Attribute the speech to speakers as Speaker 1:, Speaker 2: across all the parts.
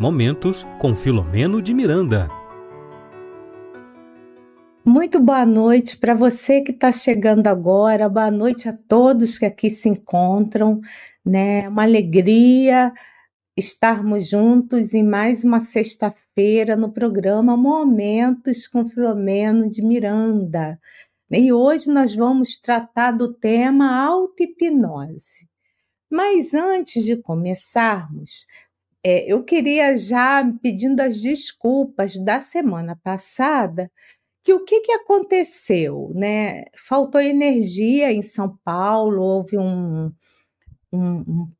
Speaker 1: Momentos com Filomeno de Miranda.
Speaker 2: Muito boa noite para você que está chegando agora, boa noite a todos que aqui se encontram, né? Uma alegria estarmos juntos em mais uma sexta-feira no programa Momentos com Filomeno de Miranda. E hoje nós vamos tratar do tema auto-hipnose. Mas antes de começarmos, é, eu queria já pedindo as desculpas da semana passada, que o que, que aconteceu, né? Faltou energia em São Paulo, houve um, um, um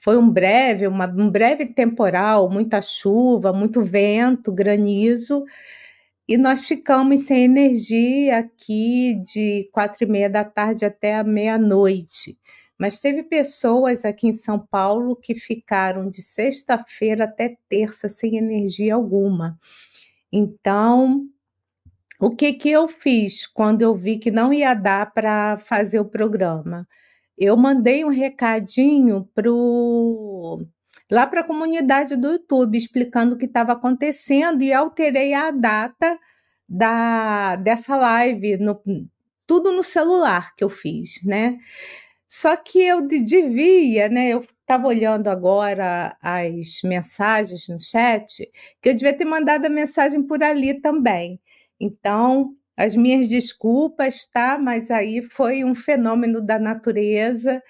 Speaker 2: foi um breve, uma, um breve temporal, muita chuva, muito vento, granizo, e nós ficamos sem energia aqui de quatro e meia da tarde até a meia-noite. Mas teve pessoas aqui em São Paulo que ficaram de sexta-feira até terça sem energia alguma. Então, o que que eu fiz quando eu vi que não ia dar para fazer o programa? Eu mandei um recadinho pro lá para a comunidade do YouTube explicando o que estava acontecendo e alterei a data da dessa live no, tudo no celular que eu fiz, né? Só que eu devia, né? Eu estava olhando agora as mensagens no chat, que eu devia ter mandado a mensagem por ali também. Então, as minhas desculpas, tá? Mas aí foi um fenômeno da natureza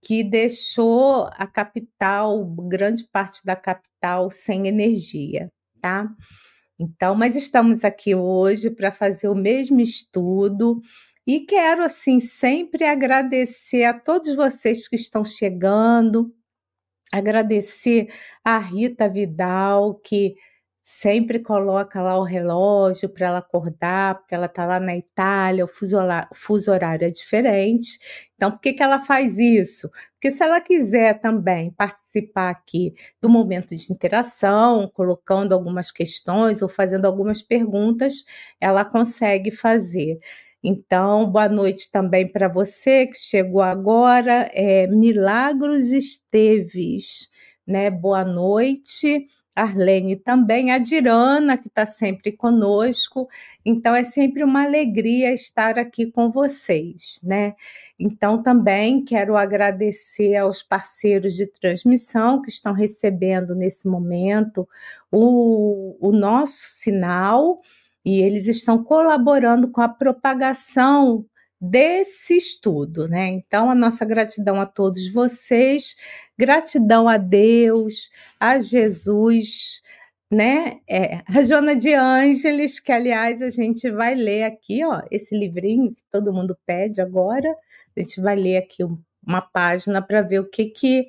Speaker 2: que deixou a capital, grande parte da capital, sem energia, tá? Então, mas estamos aqui hoje para fazer o mesmo estudo e quero, assim, sempre agradecer a todos vocês que estão chegando, agradecer a Rita Vidal, que sempre coloca lá o relógio para ela acordar, porque ela está lá na Itália, o fuso, o fuso, horário é diferente. Então, por que, que ela faz isso? Porque se ela quiser também participar aqui do momento de interação, colocando algumas questões ou fazendo algumas perguntas, ela consegue fazer. Então, boa noite também para você que chegou agora. É, Milagros Esteves, né? Boa noite. Arlene também, a Dirana, que está sempre conosco. Então, é sempre uma alegria estar aqui com vocês, né? Então, também quero agradecer aos parceiros de transmissão que estão recebendo nesse momento o, o nosso sinal e eles estão colaborando com a propagação desse estudo, né? Então, a nossa gratidão a todos vocês, gratidão a Deus, a Jesus, né? É, a Joana de Ângeles, que aliás a gente vai ler aqui, ó, esse livrinho que todo mundo pede agora. A gente vai ler aqui uma página para ver o que que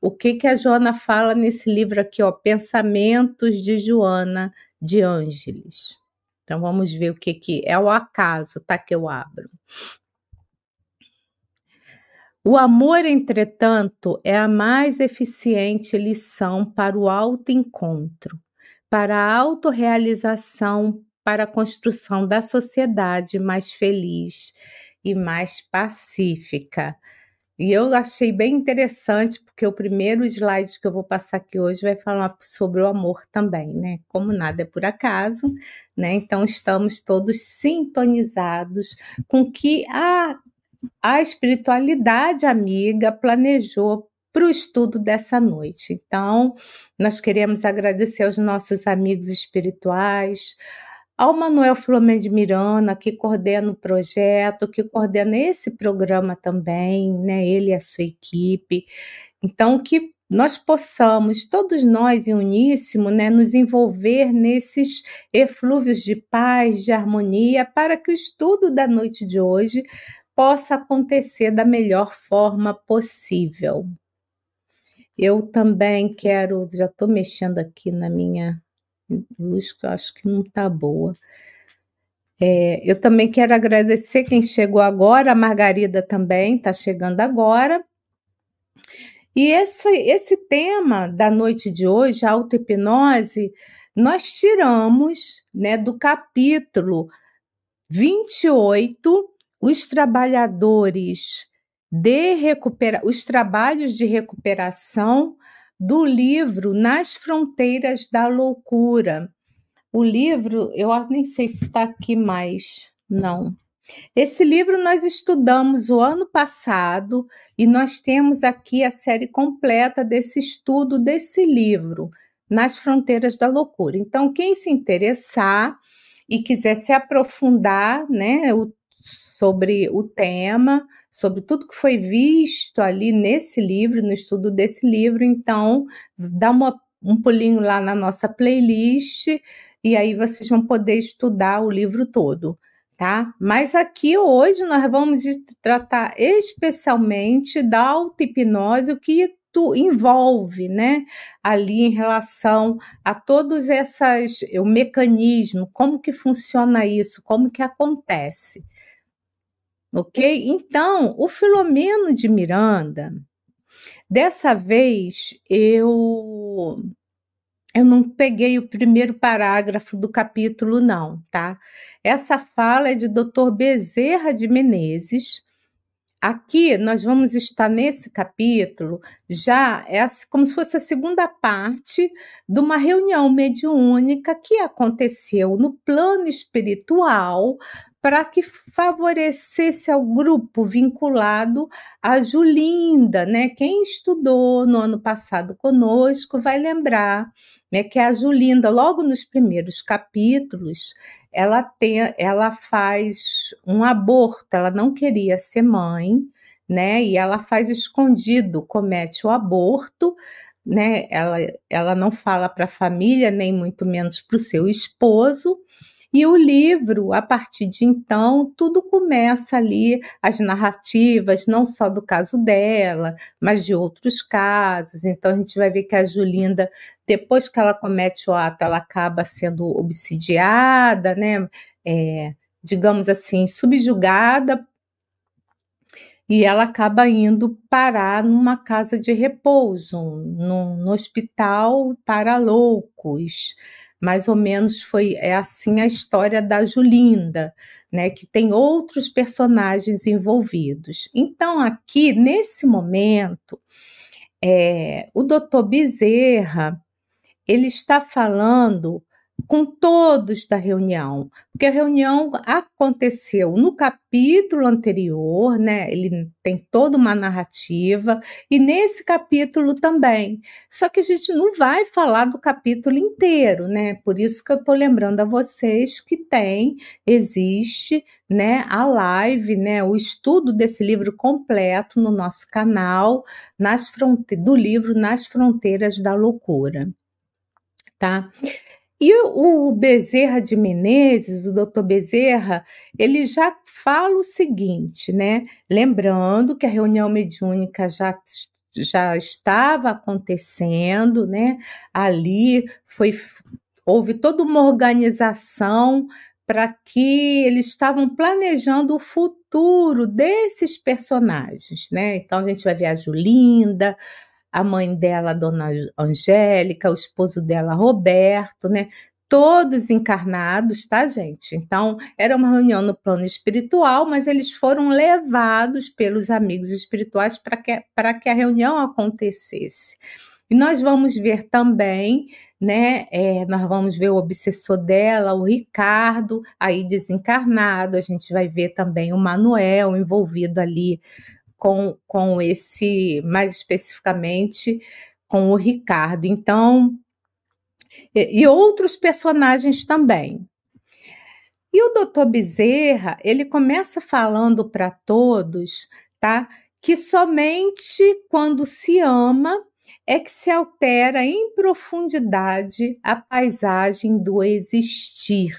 Speaker 2: o que que a Joana fala nesse livro aqui, ó, Pensamentos de Joana de Ângeles. Então vamos ver o que, que é o acaso, tá? Que eu abro. O amor, entretanto, é a mais eficiente lição para o autoencontro, para a autorrealização, para a construção da sociedade mais feliz e mais pacífica. E eu achei bem interessante, porque o primeiro slide que eu vou passar aqui hoje vai falar sobre o amor também, né? Como nada é por acaso, né? Então estamos todos sintonizados com que a, a espiritualidade amiga planejou para o estudo dessa noite. Então, nós queremos agradecer aos nossos amigos espirituais, ao Manuel Filomeno de Miranda, que coordena o projeto, que coordena esse programa também, né? Ele e a sua equipe. Então, que nós possamos, todos nós em uníssimo, né, nos envolver nesses eflúvios de paz, de harmonia, para que o estudo da noite de hoje possa acontecer da melhor forma possível. Eu também quero, já estou mexendo aqui na minha luz que eu acho que não está boa. É, eu também quero agradecer quem chegou agora, a Margarida também está chegando agora. E esse, esse tema da noite de hoje, a auto-hipnose, nós tiramos né, do capítulo 28, os trabalhadores de recupera os trabalhos de recuperação do livro Nas Fronteiras da Loucura. O livro, eu nem sei se está aqui mais, não. Esse livro nós estudamos o ano passado e nós temos aqui a série completa desse estudo desse livro, Nas Fronteiras da Loucura. Então, quem se interessar e quiser se aprofundar né, o, sobre o tema, sobre tudo que foi visto ali nesse livro, no estudo desse livro, então dá uma, um pulinho lá na nossa playlist e aí vocês vão poder estudar o livro todo tá? Mas aqui hoje nós vamos tratar especialmente da auto-hipnose, o que tu envolve, né? Ali em relação a todos essas o mecanismo, como que funciona isso, como que acontece. OK? Então, o Filomeno de Miranda, dessa vez eu eu não peguei o primeiro parágrafo do capítulo, não, tá? Essa fala é de Dr. Bezerra de Menezes. Aqui nós vamos estar nesse capítulo, já é como se fosse a segunda parte de uma reunião mediúnica que aconteceu no plano espiritual para que favorecesse ao grupo vinculado a Julinda, né? Quem estudou no ano passado conosco vai lembrar, né, que a Julinda, logo nos primeiros capítulos, ela tem, ela faz um aborto, ela não queria ser mãe, né? E ela faz escondido, comete o aborto, né? Ela, ela não fala para a família, nem muito menos para o seu esposo. E o livro, a partir de então, tudo começa ali, as narrativas, não só do caso dela, mas de outros casos. Então, a gente vai ver que a Julinda, depois que ela comete o ato, ela acaba sendo obsidiada, né? É, digamos assim, subjugada e ela acaba indo parar numa casa de repouso, no, no hospital para loucos mais ou menos foi é assim a história da Julinda, né, que tem outros personagens envolvidos. Então, aqui, nesse momento, é, o doutor Bezerra, ele está falando com todos da reunião, porque a reunião aconteceu no capítulo anterior, né? Ele tem toda uma narrativa e nesse capítulo também. Só que a gente não vai falar do capítulo inteiro, né? Por isso que eu estou lembrando a vocês que tem, existe, né, a live, né, o estudo desse livro completo no nosso canal, nas fronte do livro Nas Fronteiras da Loucura, tá? E o Bezerra de Menezes, o doutor Bezerra, ele já fala o seguinte, né? Lembrando que a reunião mediúnica já, já estava acontecendo, né? Ali foi houve toda uma organização para que eles estavam planejando o futuro desses personagens, né? Então a gente vai ver a Julinda, a mãe dela, dona Angélica, o esposo dela, Roberto, né? Todos encarnados, tá, gente? Então, era uma reunião no plano espiritual, mas eles foram levados pelos amigos espirituais para que, que a reunião acontecesse. E nós vamos ver também, né? É, nós vamos ver o obsessor dela, o Ricardo, aí desencarnado. A gente vai ver também o Manuel envolvido ali com, com esse, mais especificamente, com o Ricardo. Então, e, e outros personagens também. E o doutor Bezerra, ele começa falando para todos, tá? Que somente quando se ama é que se altera em profundidade a paisagem do existir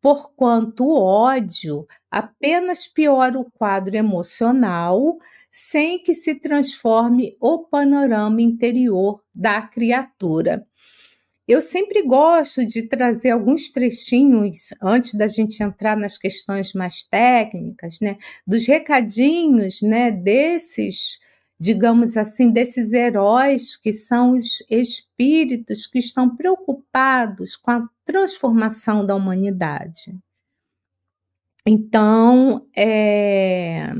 Speaker 2: porquanto o ódio apenas piora o quadro emocional sem que se transforme o panorama interior da criatura. Eu sempre gosto de trazer alguns trechinhos antes da gente entrar nas questões mais técnicas, né, dos recadinhos, né, desses digamos assim, desses heróis que são os espíritos que estão preocupados com a transformação da humanidade. Então, é,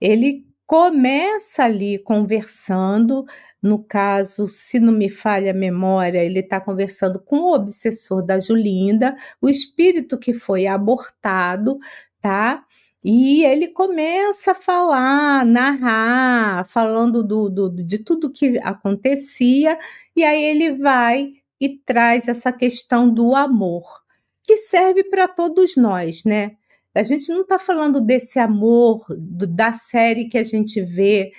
Speaker 2: ele começa ali conversando. No caso, se não me falha a memória, ele está conversando com o obsessor da Julinda, o espírito que foi abortado, tá? E ele começa a falar, narrar, falando do, do, de tudo que acontecia, e aí ele vai e traz essa questão do amor, que serve para todos nós, né? A gente não está falando desse amor do, da série que a gente vê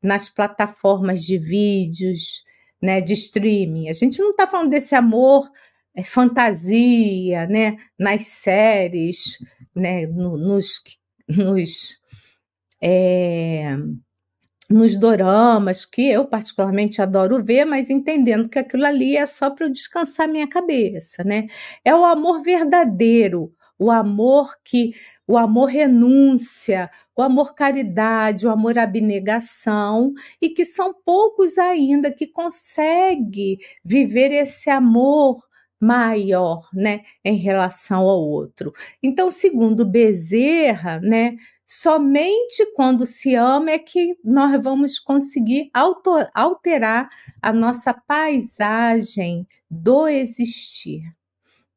Speaker 2: nas plataformas de vídeos, né, de streaming. A gente não está falando desse amor é, fantasia, né, nas séries, né, no, nos, nos, é, nos doramas, que eu particularmente adoro ver, mas entendendo que aquilo ali é só para eu descansar minha cabeça, né? É o amor verdadeiro, o amor que o amor renúncia, o amor caridade, o amor abnegação, e que são poucos ainda que conseguem viver esse amor maior, né, em relação ao outro. Então, segundo Bezerra, né, somente quando se ama é que nós vamos conseguir alterar a nossa paisagem do existir.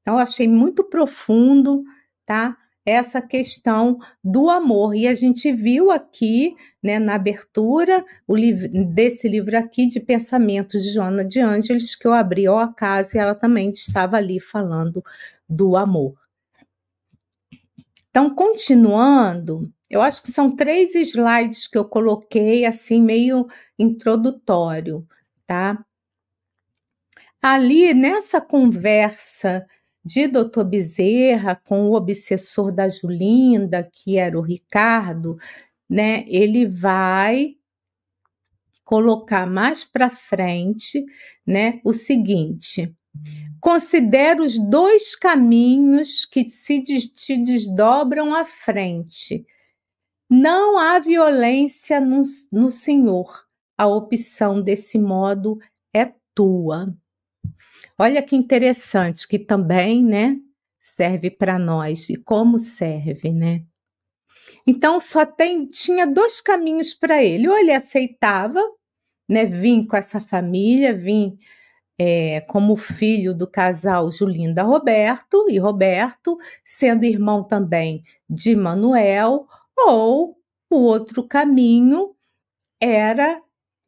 Speaker 2: Então, achei muito profundo, tá? essa questão do amor. E a gente viu aqui, né, na abertura livro, desse livro aqui, de Pensamentos de Joana de Ângeles, que eu abri ao acaso e ela também estava ali falando do amor. Então, continuando, eu acho que são três slides que eu coloquei, assim, meio introdutório, tá? Ali, nessa conversa de Doutor Bezerra com o obsessor da Julinda, que era o Ricardo, né? Ele vai colocar mais para frente, né, o seguinte: considera os dois caminhos que se te desdobram à frente. Não há violência no, no Senhor. A opção desse modo é tua. Olha que interessante, que também, né, serve para nós e como serve, né? Então só tem tinha dois caminhos para ele. Ou ele aceitava, né, vir com essa família, vir é, como filho do casal Julinda Roberto e Roberto, sendo irmão também de Manuel, ou o outro caminho era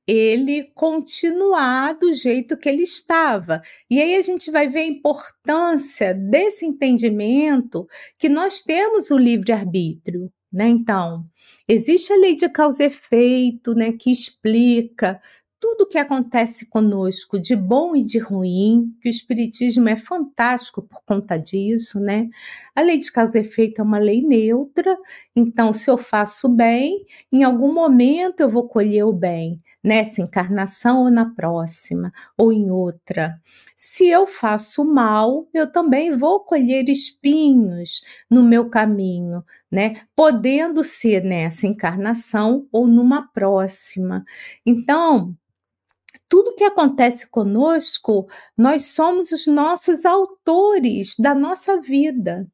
Speaker 2: ele continuar do jeito que ele estava. E aí a gente vai ver a importância desse entendimento que nós temos o livre-arbítrio. Né? Então, existe a lei de causa e efeito, né, que explica tudo o que acontece conosco, de bom e de ruim, que o Espiritismo é fantástico por conta disso, né? A lei de causa e efeito é uma lei neutra, então, se eu faço bem, em algum momento eu vou colher o bem nessa encarnação ou na próxima, ou em outra. Se eu faço mal, eu também vou colher espinhos no meu caminho, né? Podendo ser nessa encarnação ou numa próxima. Então, tudo que acontece conosco, nós somos os nossos autores da nossa vida.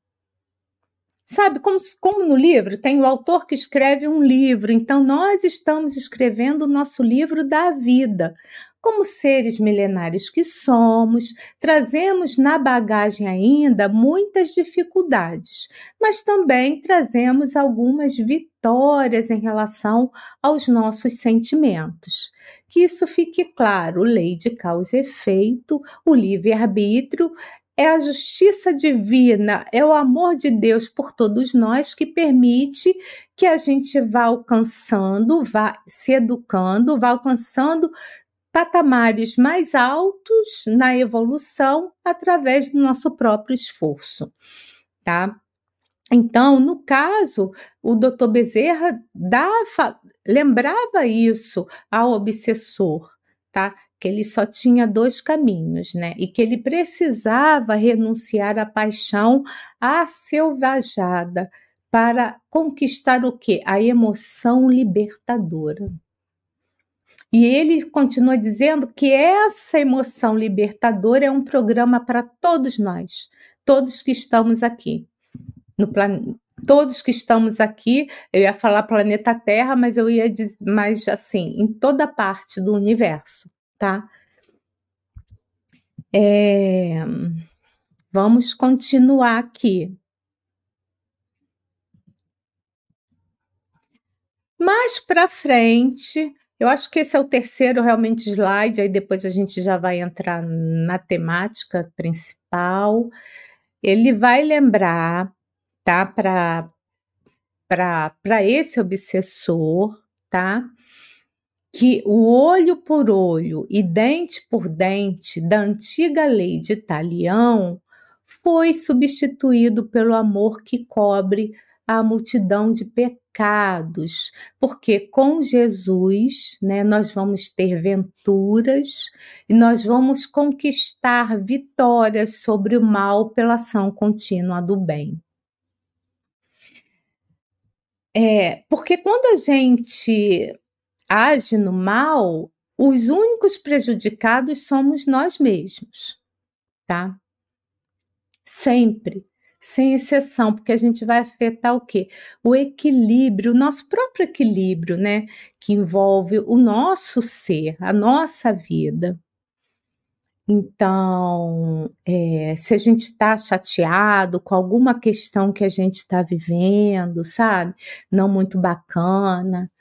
Speaker 2: Sabe, como, como no livro, tem o autor que escreve um livro, então nós estamos escrevendo o nosso livro da vida. Como seres milenários que somos, trazemos na bagagem ainda muitas dificuldades, mas também trazemos algumas vitórias em relação aos nossos sentimentos. Que isso fique claro: lei de causa e efeito, o livre-arbítrio é a justiça divina, é o amor de Deus por todos nós que permite que a gente vá alcançando, vá se educando, vá alcançando patamares mais altos na evolução através do nosso próprio esforço, tá? Então, no caso, o doutor Bezerra dava, lembrava isso ao obsessor, tá? que ele só tinha dois caminhos, né? E que ele precisava renunciar à paixão selvajada para conquistar o quê? A emoção libertadora. E ele continua dizendo que essa emoção libertadora é um programa para todos nós, todos que estamos aqui no, plan todos que estamos aqui, eu ia falar planeta Terra, mas eu ia dizer, mais assim, em toda parte do universo, tá? É, vamos continuar aqui. Mais para frente, eu acho que esse é o terceiro realmente slide, aí depois a gente já vai entrar na temática principal. Ele vai lembrar, tá, para para esse obsessor, tá? Que o olho por olho e dente por dente da antiga lei de Talião foi substituído pelo amor que cobre a multidão de pecados, porque com Jesus, né, nós vamos ter venturas e nós vamos conquistar vitórias sobre o mal pela ação contínua do bem. É, porque quando a gente age no mal, os únicos prejudicados somos nós mesmos, tá? Sempre sem exceção, porque a gente vai afetar o quê? O equilíbrio, o nosso próprio equilíbrio, né? Que envolve o nosso ser, a nossa vida. Então, é, se a gente está chateado com alguma questão que a gente está vivendo, sabe? Não muito bacana,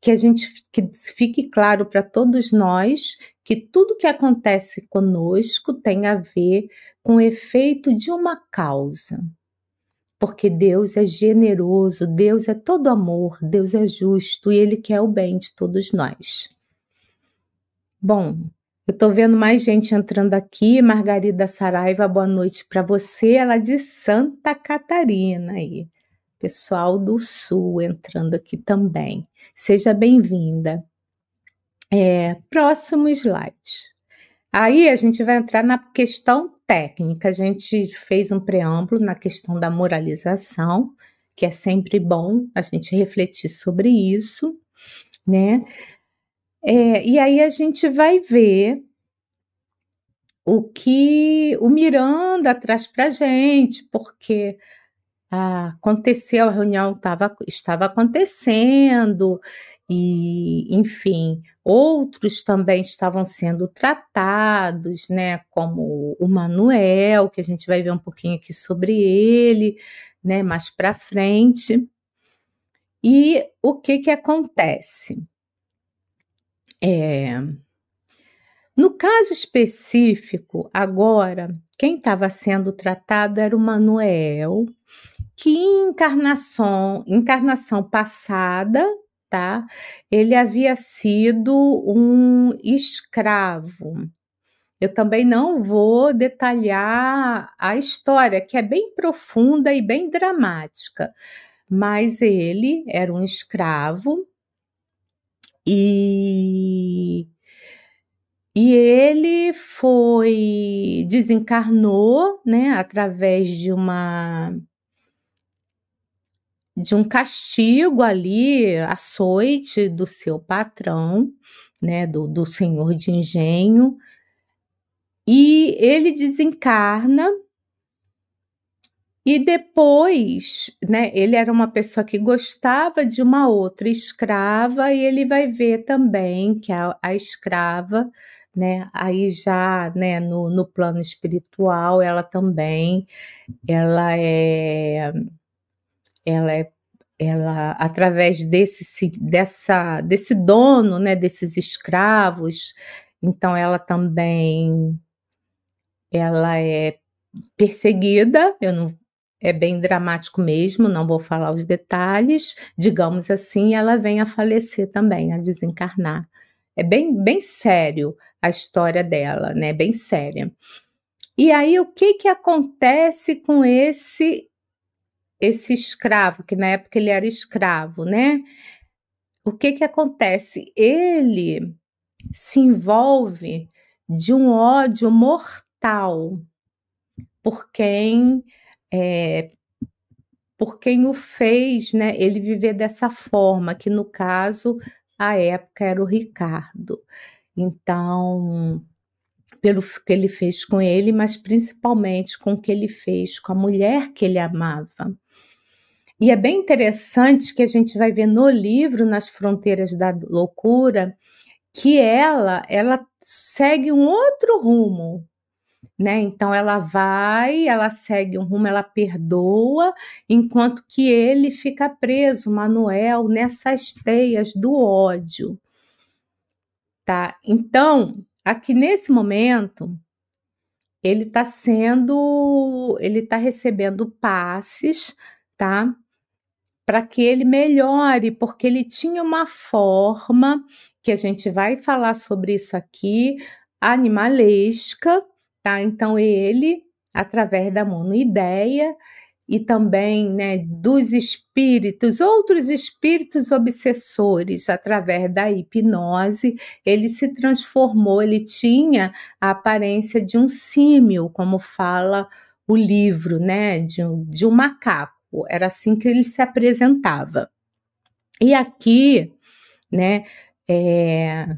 Speaker 2: que a gente que fique claro para todos nós que tudo que acontece conosco tem a ver com o efeito de uma causa. Porque Deus é generoso, Deus é todo amor, Deus é justo e Ele quer o bem de todos nós. Bom, eu estou vendo mais gente entrando aqui. Margarida Saraiva, boa noite para você. Ela é de Santa Catarina aí. Pessoal do Sul entrando aqui também. Seja bem-vinda. É, próximo slide. Aí a gente vai entrar na questão técnica. A gente fez um preâmbulo na questão da moralização, que é sempre bom a gente refletir sobre isso, né? É, e aí a gente vai ver o que o Miranda traz para gente, porque aconteceu, a reunião tava, estava acontecendo, e, enfim, outros também estavam sendo tratados, né, como o Manuel, que a gente vai ver um pouquinho aqui sobre ele, né, mais para frente. E o que que acontece? É, no caso específico, agora, quem estava sendo tratado era o Manuel, que em encarnação, encarnação passada tá? Ele havia sido um escravo. Eu também não vou detalhar a história, que é bem profunda e bem dramática, mas ele era um escravo e e ele foi desencarnou, né, através de uma de um castigo ali, açoite do seu patrão, né, do, do senhor de engenho, e ele desencarna e depois, né, ele era uma pessoa que gostava de uma outra escrava e ele vai ver também que a, a escrava, né, aí já, né, no, no plano espiritual, ela também, ela é ela é ela através desse dessa desse dono, né, desses escravos, então ela também ela é perseguida, eu não é bem dramático mesmo, não vou falar os detalhes, digamos assim, ela vem a falecer também, a desencarnar. É bem bem sério a história dela, né? Bem séria. E aí o que que acontece com esse esse escravo, que na época ele era escravo, né? O que que acontece? Ele se envolve de um ódio mortal por quem é, por quem o fez, né? Ele viver dessa forma, que no caso a época era o Ricardo. Então, pelo que ele fez com ele, mas principalmente com o que ele fez com a mulher que ele amava. E é bem interessante que a gente vai ver no livro Nas Fronteiras da Loucura que ela ela segue um outro rumo, né? Então ela vai, ela segue um rumo, ela perdoa, enquanto que ele fica preso, Manuel, nessas teias do ódio. Tá? Então, aqui nesse momento, ele está sendo, ele está recebendo passes, tá? Para que ele melhore, porque ele tinha uma forma que a gente vai falar sobre isso aqui, animalesca, tá? Então ele, através da monoideia e também, né, dos espíritos, outros espíritos obsessores, através da hipnose, ele se transformou, ele tinha a aparência de um símil, como fala o livro, né, de um, de um macaco. Era assim que ele se apresentava. E aqui, né, é,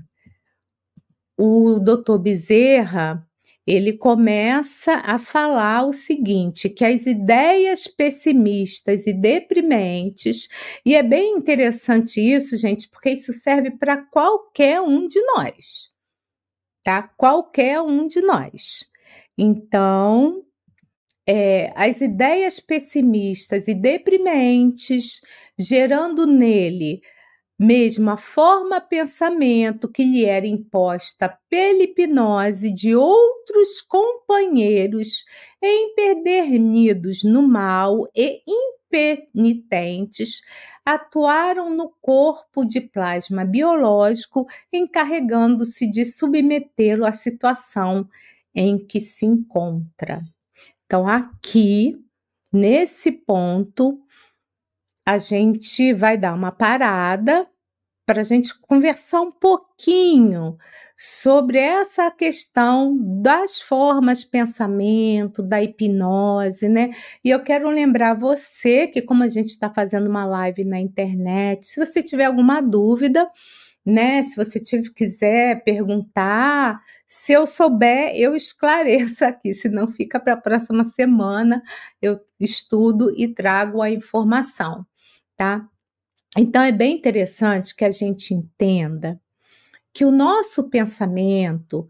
Speaker 2: o doutor Bezerra ele começa a falar o seguinte: que as ideias pessimistas e deprimentes, e é bem interessante isso, gente, porque isso serve para qualquer um de nós, tá? Qualquer um de nós. Então, é, as ideias pessimistas e deprimentes, gerando nele mesmo a forma pensamento que lhe era imposta pela hipnose de outros companheiros empedernidos no mal e impenitentes, atuaram no corpo de plasma biológico, encarregando-se de submetê-lo à situação em que se encontra. Então, aqui, nesse ponto, a gente vai dar uma parada para a gente conversar um pouquinho sobre essa questão das formas de pensamento, da hipnose, né? E eu quero lembrar você que, como a gente está fazendo uma live na internet, se você tiver alguma dúvida, né? Se você tiver, quiser perguntar, se eu souber, eu esclareço aqui, se não fica para a próxima semana, eu estudo e trago a informação tá? Então é bem interessante que a gente entenda que o nosso pensamento,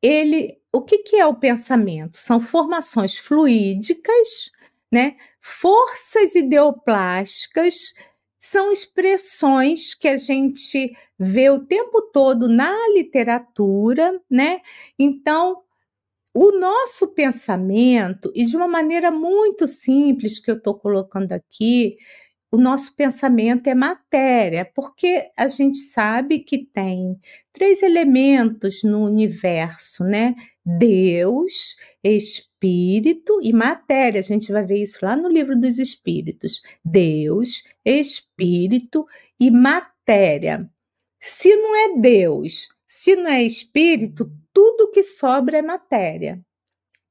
Speaker 2: ele, o que, que é o pensamento? São formações fluídicas, né? Forças ideoplásticas são expressões que a gente vê o tempo todo na literatura, né? Então, o nosso pensamento, e de uma maneira muito simples que eu estou colocando aqui, o nosso pensamento é matéria, porque a gente sabe que tem três elementos no universo, né? Deus, espírito e matéria. A gente vai ver isso lá no livro dos espíritos. Deus, espírito e matéria. Se não é Deus, se não é espírito, tudo que sobra é matéria,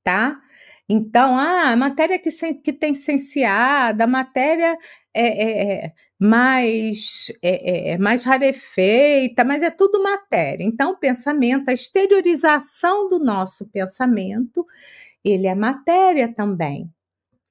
Speaker 2: tá? Então, ah, matéria que, que tem cienciada, matéria é, é, é mais, é, é, é, mais rarefeita, mas é tudo matéria. Então, o pensamento, a exteriorização do nosso pensamento, ele é matéria também,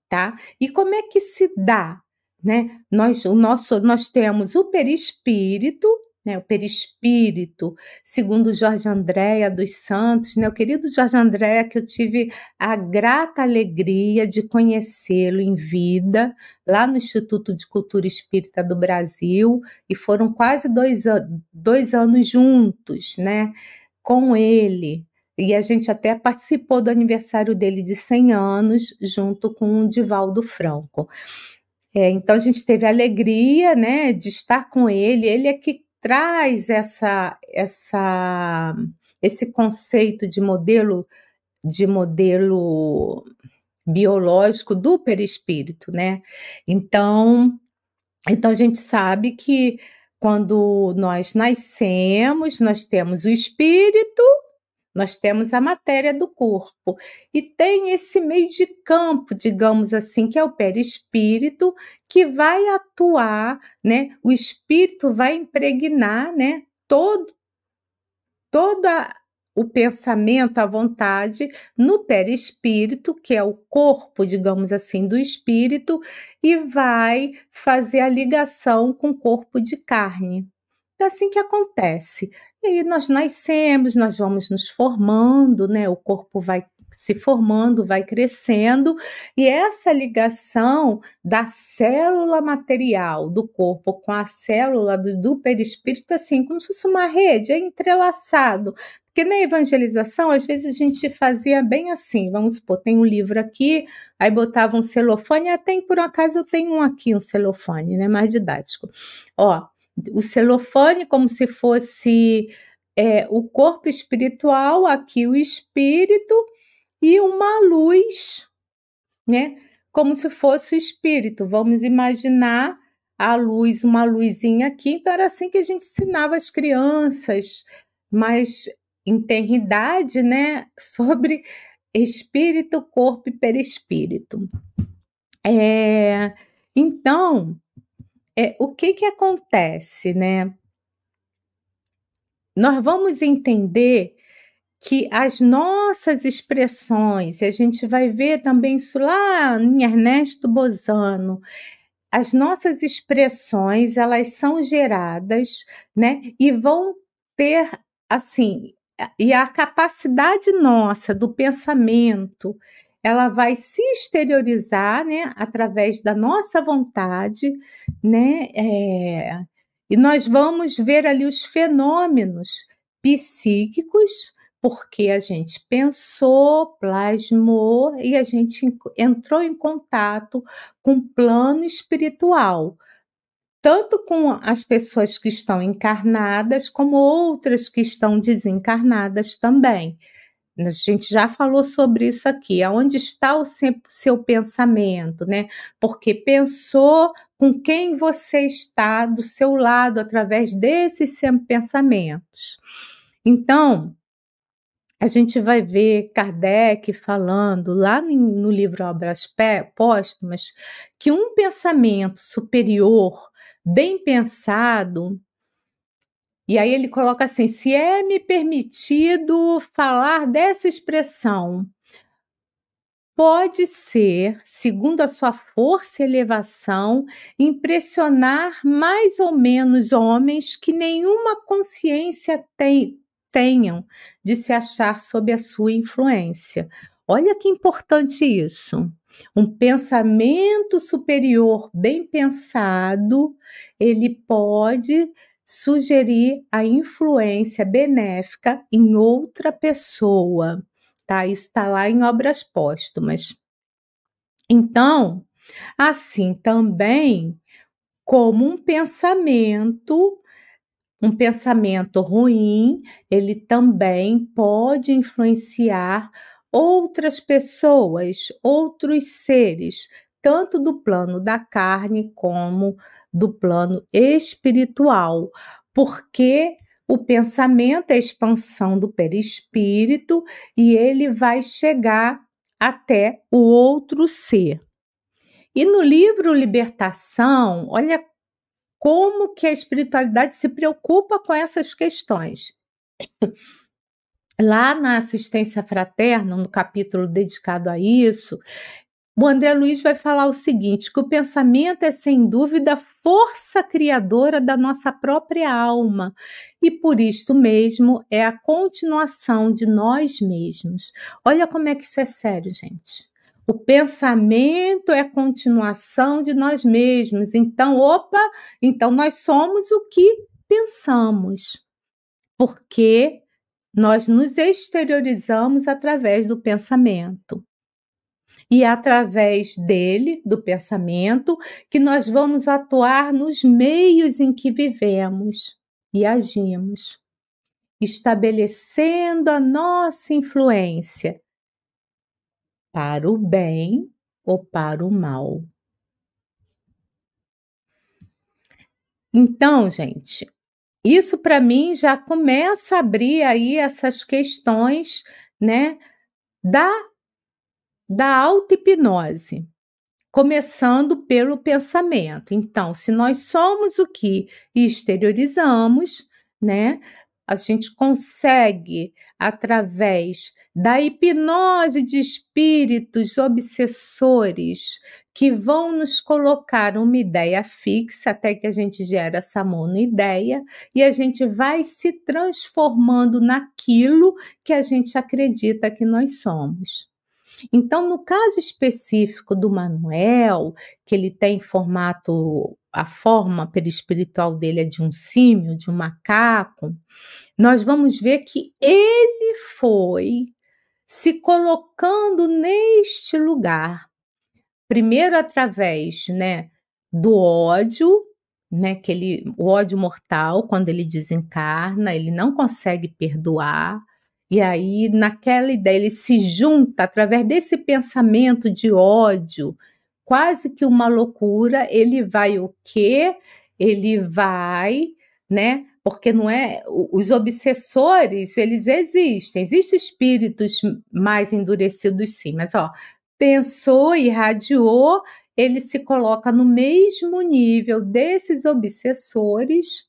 Speaker 2: tá? E como é que se dá? Né? Nós, o nosso, nós temos o perispírito, né, o perispírito, segundo Jorge Andréa dos Santos, né, o querido Jorge Andréa, que eu tive a grata alegria de conhecê-lo em vida, lá no Instituto de Cultura Espírita do Brasil, e foram quase dois, dois anos juntos, né, com ele. E a gente até participou do aniversário dele de 100 anos, junto com o Divaldo Franco. É, então a gente teve a alegria, né, de estar com ele. Ele é que traz essa, essa, esse conceito de modelo de modelo biológico do perispírito, né? Então, então a gente sabe que quando nós nascemos, nós temos o espírito nós temos a matéria do corpo e tem esse meio de campo, digamos assim, que é o perispírito, que vai atuar, né? O espírito vai impregnar, né? Todo, toda o pensamento, a vontade, no perispírito, que é o corpo, digamos assim, do espírito, e vai fazer a ligação com o corpo de carne. É assim que acontece. E aí nós nascemos, nós vamos nos formando, né? O corpo vai se formando, vai crescendo, e essa ligação da célula material do corpo com a célula do, do perispírito, assim, como se fosse uma rede, é entrelaçado. Porque na evangelização, às vezes a gente fazia bem assim, vamos supor, tem um livro aqui, aí botava um celofane, até por um acaso eu tenho um aqui, um celofane, né, mais didático. Ó, o celofane como se fosse é, o corpo espiritual, aqui o espírito, e uma luz, né? Como se fosse o espírito. Vamos imaginar a luz, uma luzinha aqui. Então era assim que a gente ensinava as crianças, mas em tenridade, né? Sobre espírito, corpo e perispírito. É, então, é, o que que acontece, né? Nós vamos entender que as nossas expressões, e a gente vai ver também isso lá em Ernesto Bozano, as nossas expressões, elas são geradas, né, e vão ter, assim, e a capacidade nossa do pensamento, ela vai se exteriorizar, né, através da nossa vontade, né, é, e nós vamos ver ali os fenômenos psíquicos, porque a gente pensou, plasmou e a gente entrou em contato com o plano espiritual, tanto com as pessoas que estão encarnadas, como outras que estão desencarnadas também. A gente já falou sobre isso aqui, aonde está o seu pensamento, né? Porque pensou com quem você está do seu lado através desses pensamentos. Então, a gente vai ver Kardec falando lá no livro Obras Póstumas que um pensamento superior, bem pensado, e aí ele coloca assim: se é me permitido falar dessa expressão, pode ser, segundo a sua força e elevação, impressionar mais ou menos homens que nenhuma consciência tem, tenham de se achar sob a sua influência. Olha que importante isso. Um pensamento superior bem pensado, ele pode sugerir a influência benéfica em outra pessoa, tá? Isso está lá em obras póstumas. Então, assim também como um pensamento um pensamento ruim, ele também pode influenciar outras pessoas, outros seres, tanto do plano da carne como do plano espiritual, porque o pensamento é a expansão do perispírito e ele vai chegar até o outro ser. E no livro Libertação, olha como que a espiritualidade se preocupa com essas questões. Lá na assistência fraterna, no capítulo dedicado a isso, o André Luiz vai falar o seguinte: que o pensamento é sem dúvida a força criadora da nossa própria alma, e por isto mesmo é a continuação de nós mesmos. Olha como é que isso é sério, gente. O pensamento é continuação de nós mesmos. Então, opa, então nós somos o que pensamos. Porque nós nos exteriorizamos através do pensamento. E é através dele, do pensamento, que nós vamos atuar nos meios em que vivemos e agimos, estabelecendo a nossa influência para o bem ou para o mal. Então, gente, isso para mim já começa a abrir aí essas questões, né, da da auto-hipnose, começando pelo pensamento. Então, se nós somos o que exteriorizamos, né, a gente consegue, através da hipnose de espíritos obsessores, que vão nos colocar uma ideia fixa até que a gente gera essa monoideia e a gente vai se transformando naquilo que a gente acredita que nós somos. Então, no caso específico do Manuel, que ele tem formato, a forma perispiritual dele é de um símio, de um macaco, nós vamos ver que ele foi se colocando neste lugar, primeiro através, né, do ódio, né, que ele, o ódio mortal, quando ele desencarna, ele não consegue perdoar, e aí, naquela ideia, ele se junta através desse pensamento de ódio, quase que uma loucura. Ele vai o quê? Ele vai, né? Porque não é. Os obsessores, eles existem. Existem espíritos mais endurecidos, sim, mas ó, pensou, irradiou, ele se coloca no mesmo nível desses obsessores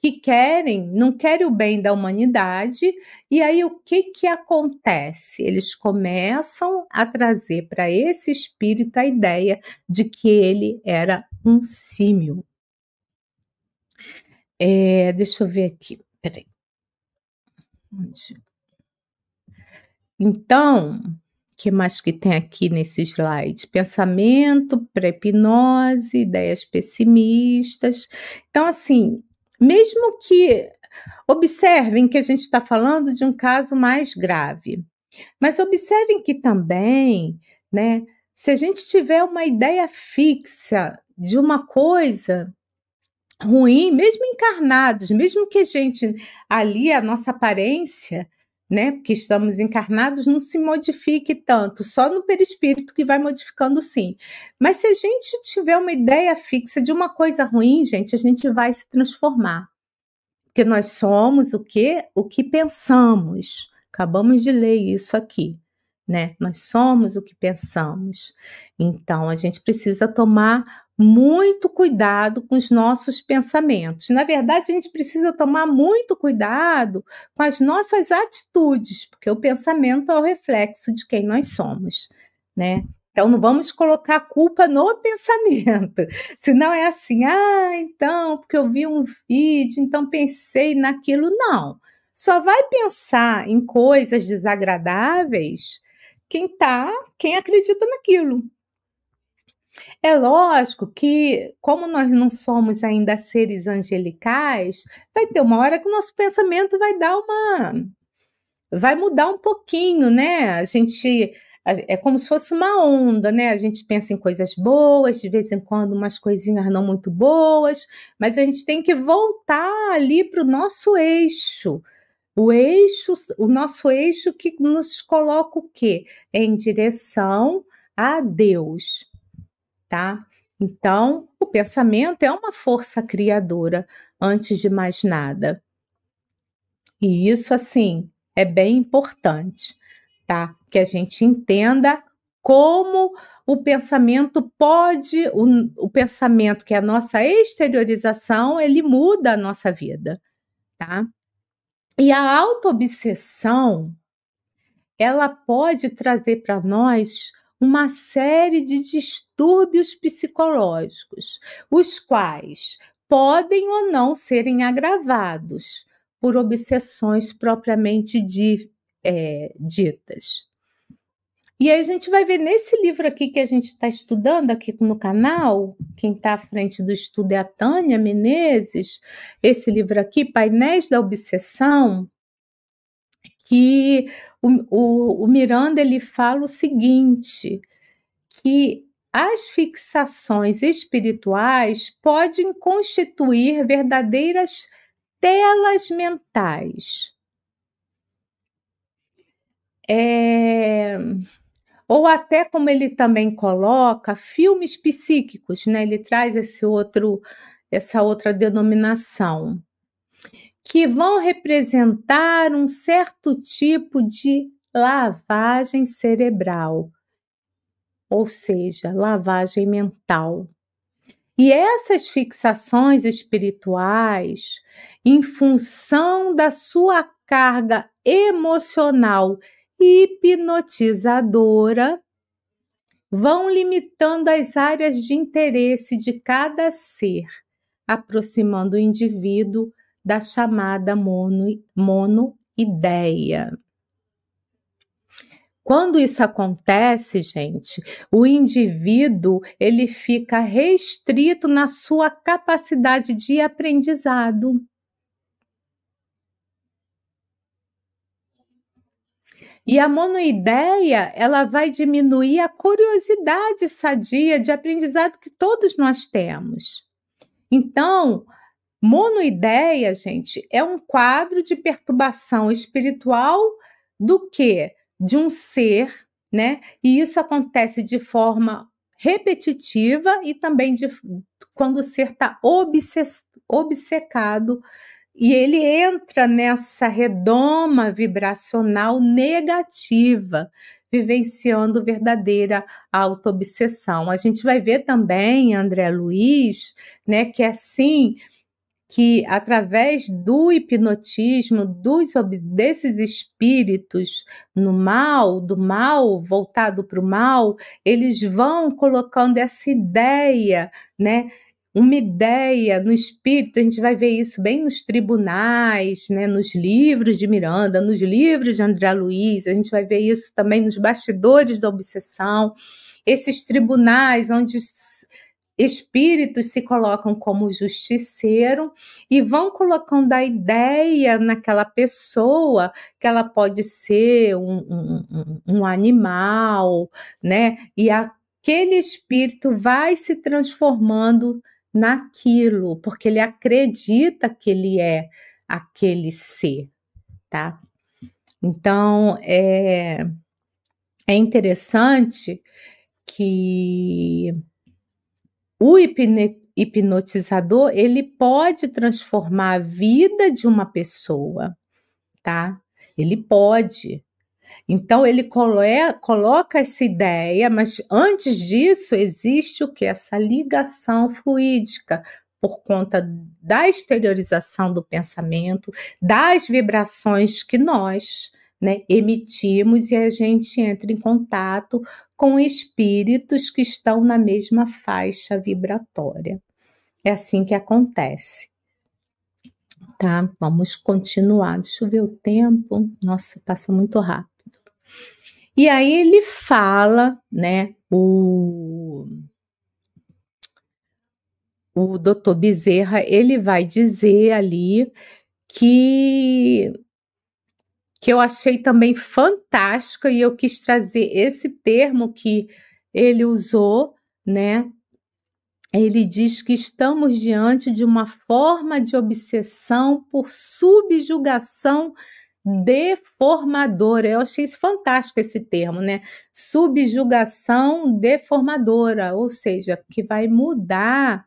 Speaker 2: que querem, não querem o bem da humanidade, e aí o que que acontece? Eles começam a trazer para esse espírito a ideia de que ele era um símio. É, deixa eu ver aqui, peraí. Então, que mais que tem aqui nesse slide? Pensamento, pré-hipnose, ideias pessimistas. Então, assim, mesmo que observem que a gente está falando de um caso mais grave, mas observem que também, né, se a gente tiver uma ideia fixa de uma coisa ruim, mesmo encarnados, mesmo que a gente ali a nossa aparência, né, porque estamos encarnados, não se modifique tanto, só no perispírito que vai modificando sim. Mas se a gente tiver uma ideia fixa de uma coisa ruim, gente, a gente vai se transformar. Porque nós somos o que? O que pensamos. Acabamos de ler isso aqui, né? Nós somos o que pensamos. Então a gente precisa tomar muito cuidado com os nossos pensamentos. Na verdade, a gente precisa tomar muito cuidado com as nossas atitudes, porque o pensamento é o reflexo de quem nós somos, né? Então, não vamos colocar culpa no pensamento. Se não é assim, ah, então, porque eu vi um vídeo, então pensei naquilo. Não. Só vai pensar em coisas desagradáveis quem tá, quem acredita naquilo. É lógico que, como nós não somos ainda seres angelicais, vai ter uma hora que o nosso pensamento vai dar uma. vai mudar um pouquinho, né? A gente. É como se fosse uma onda, né? A gente pensa em coisas boas, de vez em quando umas coisinhas não muito boas, mas a gente tem que voltar ali para o nosso eixo. O eixo, o nosso eixo que nos coloca o quê? Em direção a Deus tá? Então, o pensamento é uma força criadora antes de mais nada. E isso, assim, é bem importante, tá? Que a gente entenda como o pensamento pode, o, o pensamento que é a nossa exteriorização, ele muda a nossa vida, tá? E a autoobsessão, ela pode trazer para nós uma série de distúrbios psicológicos, os quais podem ou não serem agravados por obsessões propriamente de, é, ditas. E aí a gente vai ver nesse livro aqui que a gente está estudando aqui no canal, quem está à frente do estudo é a Tânia Menezes, esse livro aqui, Painéis da Obsessão, que o, o, o Miranda ele fala o seguinte, que as fixações espirituais podem constituir verdadeiras telas mentais. É, ou até como ele também coloca, filmes psíquicos, né? Ele traz esse outro, essa outra denominação que vão representar um certo tipo de lavagem cerebral, ou seja, lavagem mental. E essas fixações espirituais, em função da sua carga emocional hipnotizadora, vão limitando as áreas de interesse de cada ser, aproximando o indivíduo da chamada mono, monoideia. Quando isso acontece, gente, o indivíduo ele fica restrito na sua capacidade de aprendizado. E a monoideia, ela vai diminuir a curiosidade sadia de aprendizado que todos nós temos. Então, monoideia, gente, é um quadro de perturbação espiritual do que? De um ser, né? E isso acontece de forma repetitiva e também de, quando o ser está obcecado e ele entra nessa redoma vibracional negativa, vivenciando verdadeira autoobsessão. A gente vai ver também, André Luiz, né, que assim que através do hipnotismo dos desses espíritos no mal, do mal voltado para o mal, eles vão colocando essa ideia, né, uma ideia no espírito, a gente vai ver isso bem nos tribunais, né, nos livros de Miranda, nos livros de André Luiz, a gente vai ver isso também nos bastidores da obsessão, esses tribunais onde espíritos se colocam como justiceiro e vão colocando a ideia naquela pessoa que ela pode ser um, um, um animal, né? E aquele espírito vai se transformando naquilo, porque ele acredita que ele é aquele ser, tá? Então, é, é interessante que o hipnotizador, ele pode transformar a vida de uma pessoa, tá? Ele pode. Então ele coloca essa ideia, mas antes disso existe o que? Essa ligação fluídica por conta da exteriorização do pensamento, das vibrações que nós né, emitimos e a gente entra em contato com espíritos que estão na mesma faixa vibratória. É assim que acontece. Tá, vamos continuar. Deixa eu ver o tempo. Nossa, passa muito rápido. E aí ele fala, né, o, o doutor Bezerra, ele vai dizer ali que que eu achei também fantástica e eu quis trazer esse termo que ele usou, né? Ele diz que estamos diante de uma forma de obsessão por subjugação deformadora. Eu achei fantástico esse termo, né? Subjugação deformadora, ou seja, que vai mudar,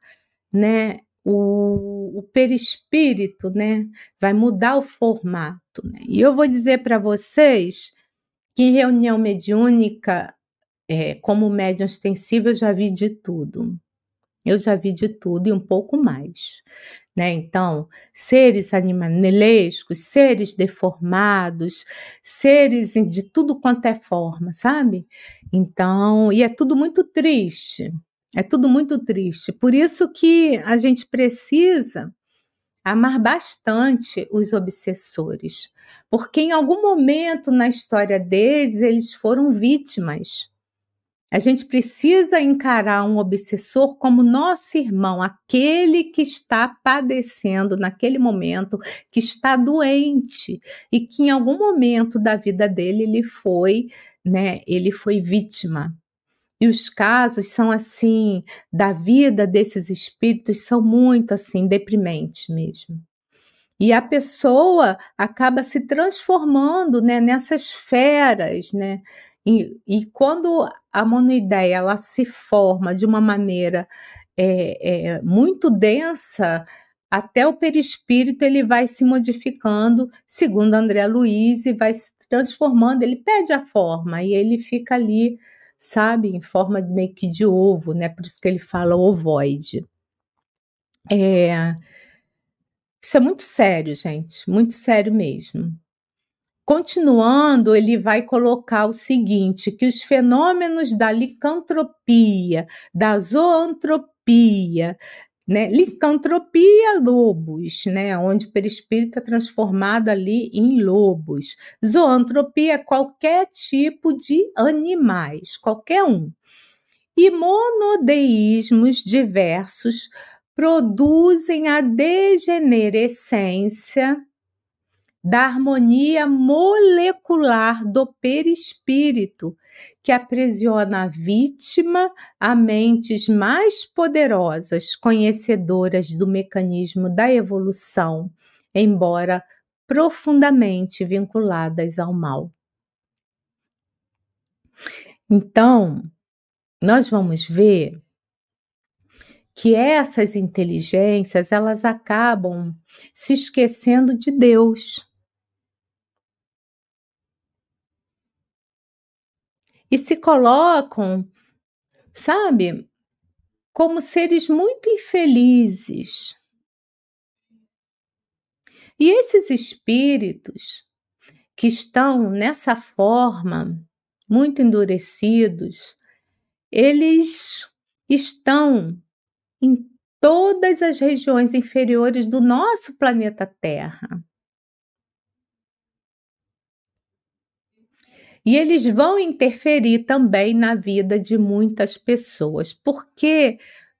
Speaker 2: né, o, o perispírito, né? Vai mudar o formato, né? E eu vou dizer para vocês que em reunião mediúnica, é, como médium extensivo, eu já vi de tudo. Eu já vi de tudo e um pouco mais né? Então, seres animalescos, seres deformados, seres de tudo quanto é forma, sabe? Então, e é tudo muito triste. É tudo muito triste. Por isso que a gente precisa amar bastante os obsessores, porque em algum momento na história deles eles foram vítimas a gente precisa encarar um obsessor como nosso irmão, aquele que está padecendo naquele momento, que está doente e que em algum momento da vida dele ele foi, né, ele foi vítima. E os casos são assim, da vida desses espíritos são muito assim deprimentes mesmo. E a pessoa acaba se transformando, né, nessas feras, né? E, e quando a monoideia ela se forma de uma maneira é, é, muito densa, até o perispírito ele vai se modificando, segundo André Luiz, e vai se transformando, ele perde a forma e ele fica ali, sabe, em forma meio que de ovo, né? Por isso que ele fala ovoide. É, isso é muito sério, gente, muito sério mesmo. Continuando, ele vai colocar o seguinte: que os fenômenos da licantropia, da zoantropia, né? Licantropia, lobos, né? Onde o perispírito é transformado ali em lobos. Zoantropia, qualquer tipo de animais, qualquer um. E monodeísmos diversos produzem a degenerescência da harmonia molecular do perispírito, que aprisiona a vítima a mentes mais poderosas, conhecedoras do mecanismo da evolução, embora profundamente vinculadas ao mal. Então, nós vamos ver que essas inteligências elas acabam se esquecendo de Deus. E se colocam, sabe, como seres muito infelizes. E esses espíritos que estão nessa forma, muito endurecidos, eles estão em todas as regiões inferiores do nosso planeta Terra. E eles vão interferir também na vida de muitas pessoas, porque,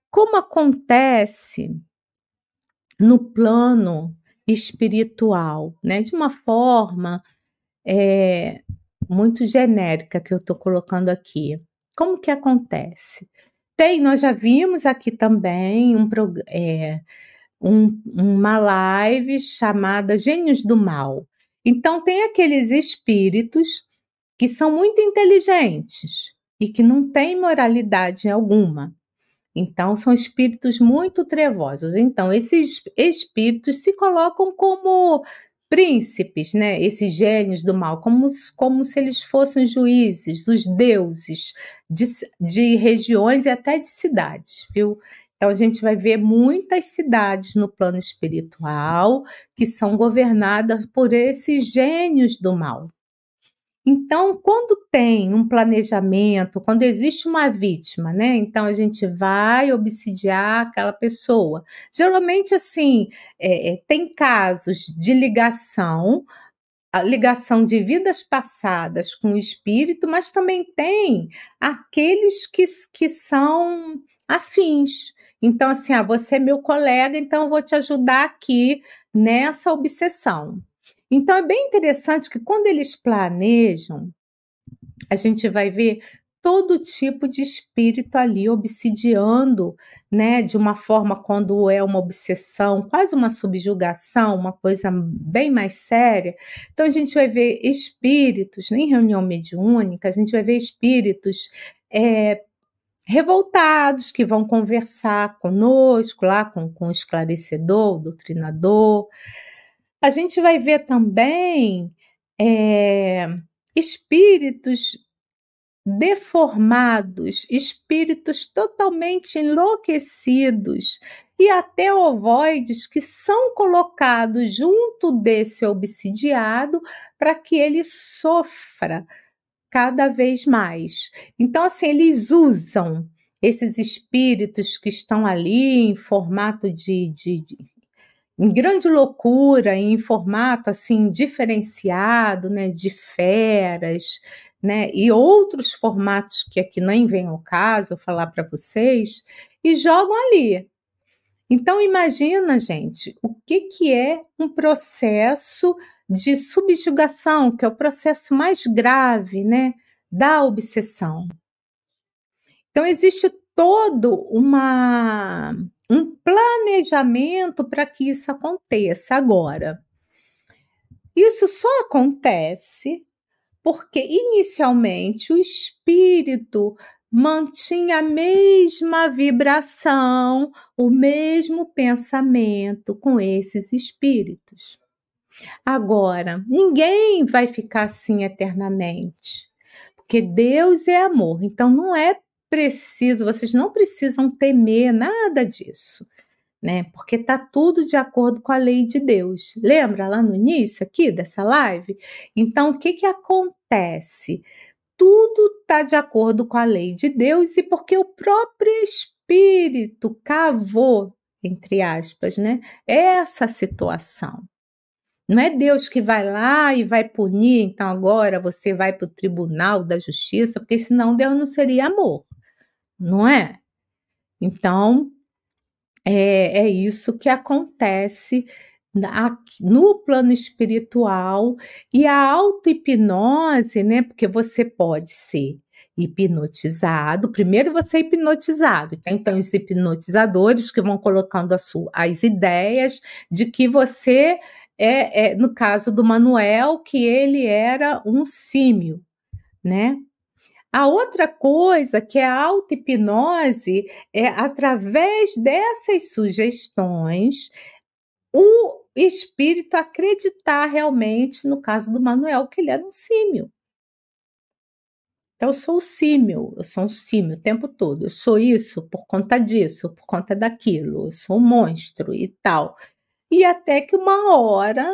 Speaker 2: como acontece no plano espiritual, né, de uma forma é, muito genérica que eu estou colocando aqui, como que acontece? Tem, nós já vimos aqui também um, é, um, uma live chamada Gênios do Mal. Então, tem aqueles espíritos que são muito inteligentes e que não têm moralidade alguma. Então, são espíritos muito trevosos. Então, esses espíritos se colocam como príncipes, né? Esses gênios do mal, como, como se eles fossem juízes, os deuses de, de regiões e até de cidades, viu? Então a gente vai ver muitas cidades no plano espiritual que são governadas por esses gênios do mal. Então, quando tem um planejamento, quando existe uma vítima, né? Então a gente vai obsidiar aquela pessoa. Geralmente, assim, é, é tem casos de ligação, a ligação de vidas passadas com o espírito, mas também tem aqueles que, que são afins. Então, assim, ah, você é meu colega, então eu vou te ajudar aqui nessa obsessão. Então é bem interessante que quando eles planejam, a gente vai ver todo tipo de espírito ali obsidiando, né, de uma forma quando é uma obsessão, quase uma subjugação, uma coisa bem mais séria. Então a gente vai ver espíritos, em reunião mediúnica, a gente vai ver espíritos é, revoltados que vão conversar conosco lá com, com o esclarecedor, o doutrinador. A gente vai ver também é, espíritos deformados, espíritos totalmente enlouquecidos e até ovoides que são colocados junto desse obsidiado para que ele sofra cada vez mais. Então, assim, eles usam esses espíritos que estão ali em formato de, de, de em grande loucura, em formato assim diferenciado, né, de feras, né, e outros formatos que aqui nem vem ao caso falar para vocês, e jogam ali. Então imagina, gente, o que que é um processo de subjugação, que é o processo mais grave, né, da obsessão. Então existe todo uma um planejamento para que isso aconteça agora. Isso só acontece porque inicialmente o espírito mantinha a mesma vibração, o mesmo pensamento com esses espíritos. Agora, ninguém vai ficar assim eternamente, porque Deus é amor, então não é preciso, vocês não precisam temer nada disso. né? Porque tá tudo de acordo com a lei de Deus. Lembra lá no início aqui dessa live? Então, o que que acontece? Tudo tá de acordo com a lei de Deus e porque o próprio Espírito cavou, entre aspas, né? Essa situação. Não é Deus que vai lá e vai punir, então agora você vai para o tribunal da justiça, porque senão Deus não seria amor, não é? Então, é, é isso que acontece no plano espiritual e a auto-hipnose, né? Porque você pode ser hipnotizado. Primeiro você é hipnotizado. Tem então os hipnotizadores que vão colocando sua, as ideias de que você é, é, no caso do Manuel, que ele era um símio, né? A outra coisa que é a auto-hipnose é através dessas sugestões o espírito acreditar realmente, no caso do Manuel, que ele era um símio. Então, eu sou o símio, eu sou um símio o tempo todo. Eu sou isso por conta disso, por conta daquilo. Eu sou um monstro e tal. E até que uma hora,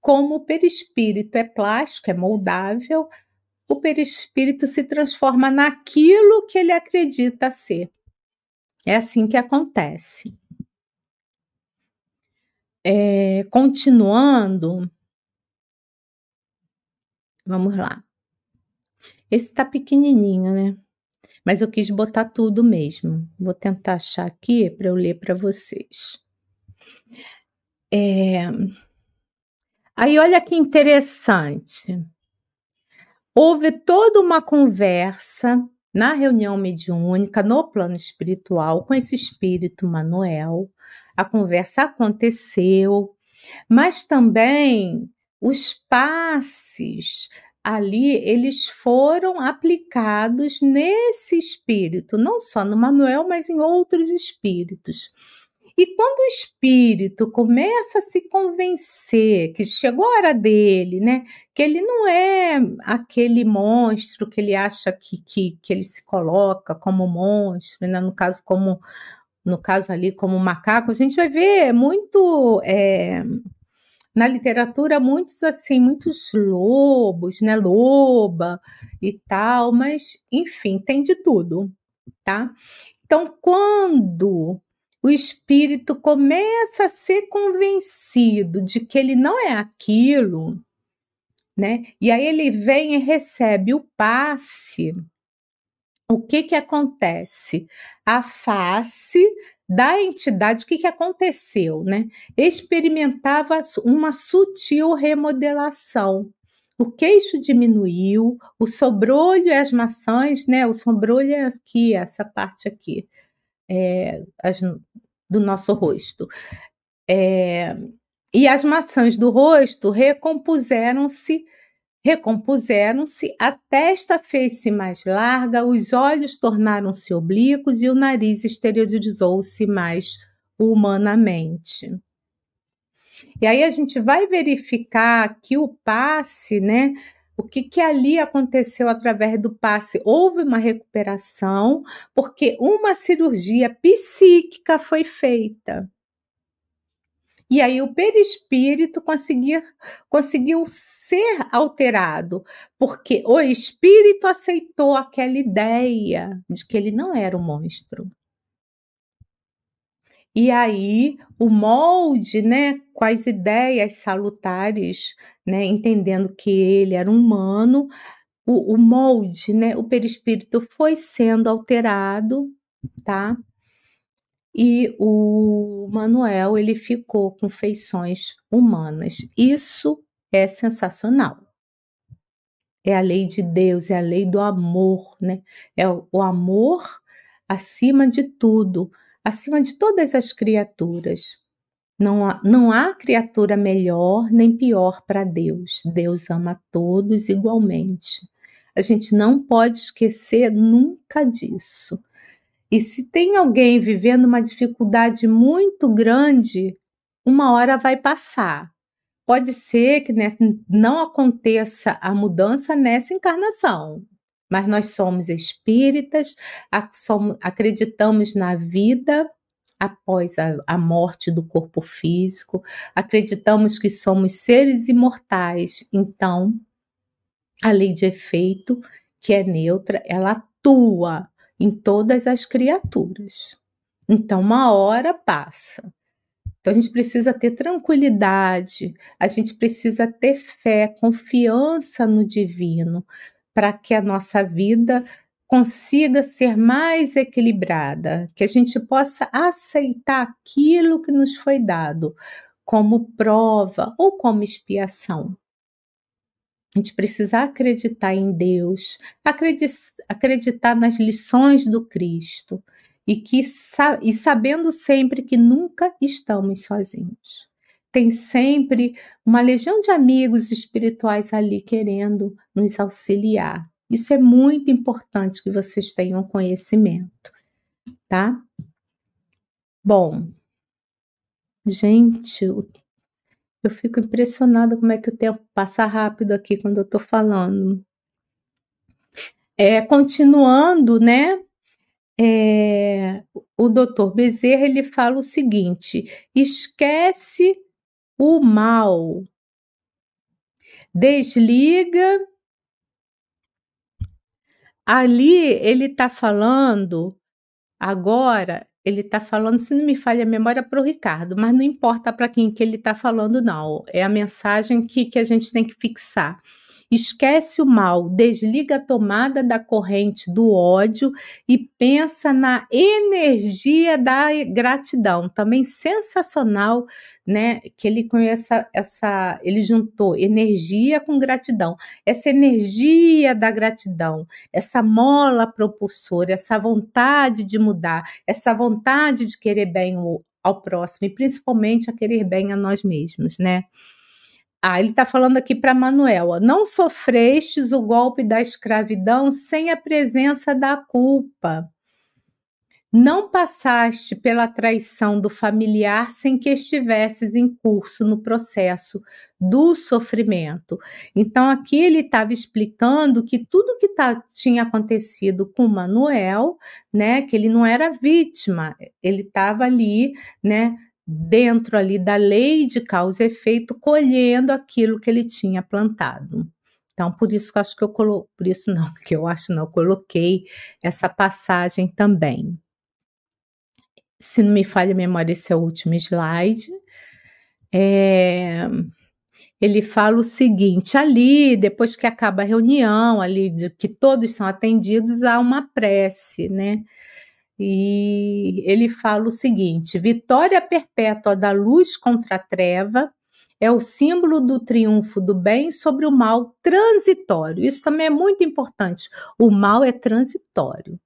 Speaker 2: como o perispírito é plástico, é moldável, o perispírito se transforma naquilo que ele acredita ser. É assim que acontece. É, continuando, vamos lá. Esse tá pequenininho, né? Mas eu quis botar tudo mesmo. Vou tentar achar aqui para eu ler para vocês. É... Aí, olha que interessante. Houve toda uma conversa na reunião mediúnica, no plano espiritual, com esse espírito Manuel. A conversa aconteceu, mas também os passes ali eles foram aplicados nesse espírito, não só no Manuel, mas em outros espíritos. E quando o espírito começa a se convencer que chegou a hora dele, né? Que ele não é aquele monstro que ele acha que, que, que ele se coloca como monstro, né? No caso, como no caso ali, como macaco, a gente vai ver muito. É, na literatura muitos assim, muitos lobos, né, loba e tal, mas enfim, tem de tudo, tá? Então, quando o espírito começa a ser convencido de que ele não é aquilo, né? E aí ele vem e recebe o passe. O que que acontece? A face da entidade, o que que aconteceu, né? Experimentava uma sutil remodelação. O queixo diminuiu, o sobrolho e as maçãs, né? O sobrolho é aqui, essa parte aqui é, as, do nosso rosto. É, e as maçãs do rosto recompuseram-se, recompuseram-se, a testa fez-se mais larga, os olhos tornaram-se oblíquos e o nariz exteriorizou-se mais humanamente. E aí a gente vai verificar que o passe, né, o que, que ali aconteceu através do passe? Houve uma recuperação, porque uma cirurgia psíquica foi feita. E aí o perispírito conseguir, conseguiu ser alterado, porque o espírito aceitou aquela ideia de que ele não era um monstro. E aí o molde, né, as ideias salutares, né, entendendo que ele era humano, o, o molde, né, o perispírito foi sendo alterado, tá? E o Manuel ele ficou com feições humanas. Isso é sensacional. É a lei de Deus, é a lei do amor, né? É o amor acima de tudo acima de todas as criaturas. Não há, não há criatura melhor nem pior para Deus. Deus ama todos igualmente. A gente não pode esquecer nunca disso. E se tem alguém vivendo uma dificuldade muito grande, uma hora vai passar. Pode ser que não aconteça a mudança nessa encarnação, mas nós somos espíritas, acreditamos na vida após a, morte do corpo físico, acreditamos que somos seres imortais, então a lei de efeito, que é neutra, ela atua em todas as criaturas. Então, uma hora passa. Então, a gente precisa ter tranquilidade, a gente precisa ter fé, confiança no divino, para que a nossa vida consiga ser mais equilibrada, que a gente possa aceitar aquilo que nos foi dado como prova ou como expiação. A gente precisa acreditar em Deus, acreditar nas lições do Cristo e que e sabendo sempre que nunca estamos sozinhos. Tem sempre uma legião de amigos espirituais ali querendo nos auxiliar. Isso é muito importante que vocês tenham conhecimento, tá? Bom, gente, eu fico impressionada como é que o tempo passa rápido aqui quando eu estou falando. É, continuando, né? É, o doutor Bezerra ele fala o seguinte: esquece o mal, desliga. Ali ele está falando agora ele está falando, se não me falha a memória, para o Ricardo, mas não importa para quem que ele está falando, não. É a mensagem que, que a gente tem que fixar. Esquece o mal, desliga a tomada da corrente do ódio e pensa na energia da gratidão. Também sensacional, né? Que ele conhece essa, ele juntou energia com gratidão. Essa energia da gratidão, essa mola propulsora, essa vontade de mudar, essa vontade de querer bem ao próximo e principalmente a querer bem a nós mesmos, né? Ah, ele está falando aqui para Manuela. Não sofrestes o golpe da escravidão sem a presença da culpa. Não passaste pela traição do familiar sem que estivesses em curso no processo do sofrimento. Então, aqui ele estava explicando que tudo que tá, tinha acontecido com Manuel, né, que ele não era vítima, ele estava ali, né, dentro ali da lei de causa e efeito, colhendo aquilo que ele tinha plantado. Então, por isso que eu acho que eu coloquei, por isso não, que eu acho não, eu coloquei essa passagem também. Se não me falha a memória, esse é o último slide. É, ele fala o seguinte: ali, depois que acaba a reunião, ali de que todos são atendidos, há uma prece, né? E ele fala o seguinte: vitória perpétua da luz contra a treva é o símbolo do triunfo do bem sobre o mal transitório. Isso também é muito importante. O mal é transitório,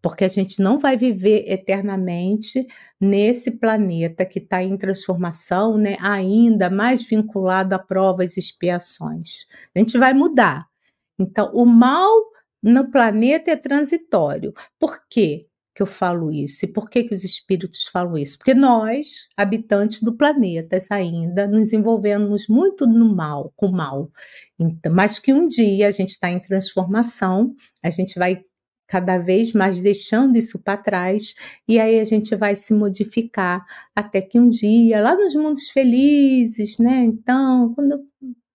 Speaker 2: porque a gente não vai viver eternamente nesse planeta que está em transformação, né? ainda mais vinculado a provas e expiações. A gente vai mudar. Então, o mal no planeta é transitório. Por quê? Que eu falo isso? E por que, que os espíritos falam isso? Porque nós, habitantes do planeta, ainda nos envolvemos muito no mal, com o mal. Então, mas que um dia a gente está em transformação, a gente vai cada vez mais deixando isso para trás, e aí a gente vai se modificar até que um dia, lá nos mundos felizes, né? Então, quando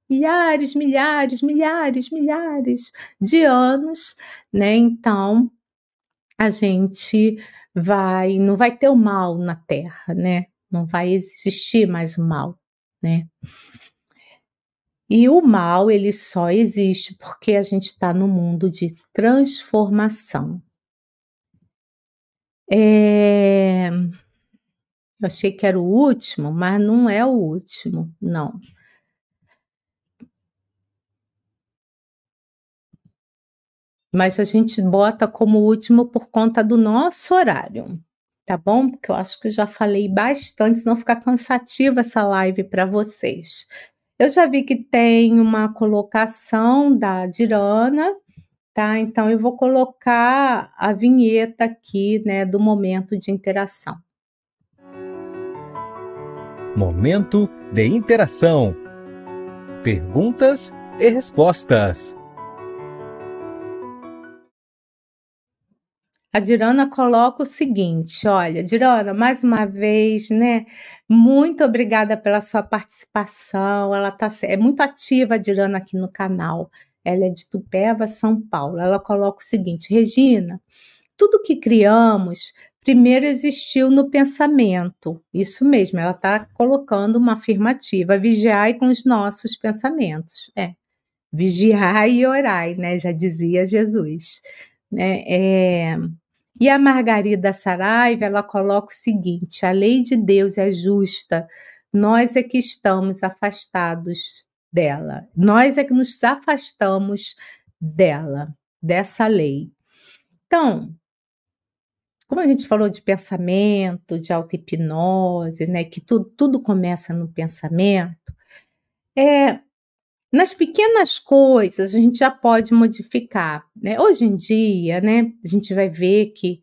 Speaker 2: milhares, milhares, milhares, milhares de anos, né? Então, a gente vai, não vai ter o mal na Terra, né? Não vai existir mais o mal, né? E o mal, ele só existe porque a gente está no mundo de transformação. É... Eu achei que era o último, mas não é o último, não. Mas a gente bota como último por conta do nosso horário, tá bom? Porque eu acho que eu já falei bastante, senão ficar cansativa essa live para vocês. Eu já vi que tem uma colocação da Dirana, tá? Então eu vou colocar a vinheta aqui, né, do momento de interação.
Speaker 1: Momento de interação. Perguntas e respostas.
Speaker 2: A Dirana coloca o seguinte: olha, Dirana, mais uma vez, né? Muito obrigada pela sua participação. Ela tá, é muito ativa, a Dirana, aqui no canal. Ela é de Tupéva, São Paulo. Ela coloca o seguinte: Regina, tudo que criamos primeiro existiu no pensamento. Isso mesmo, ela está colocando uma afirmativa. Vigiai com os nossos pensamentos. É. Vigiai e orai, né? Já dizia Jesus. Né? É, e a Margarida Saraiva, ela coloca o seguinte: a lei de Deus é justa, nós é que estamos afastados dela, nós é que nos afastamos dela, dessa lei. Então, como a gente falou de pensamento, de auto-hipnose, né, que tudo, tudo começa no pensamento, é, nas pequenas coisas a gente já pode modificar, né? Hoje em dia, né, a gente vai ver que,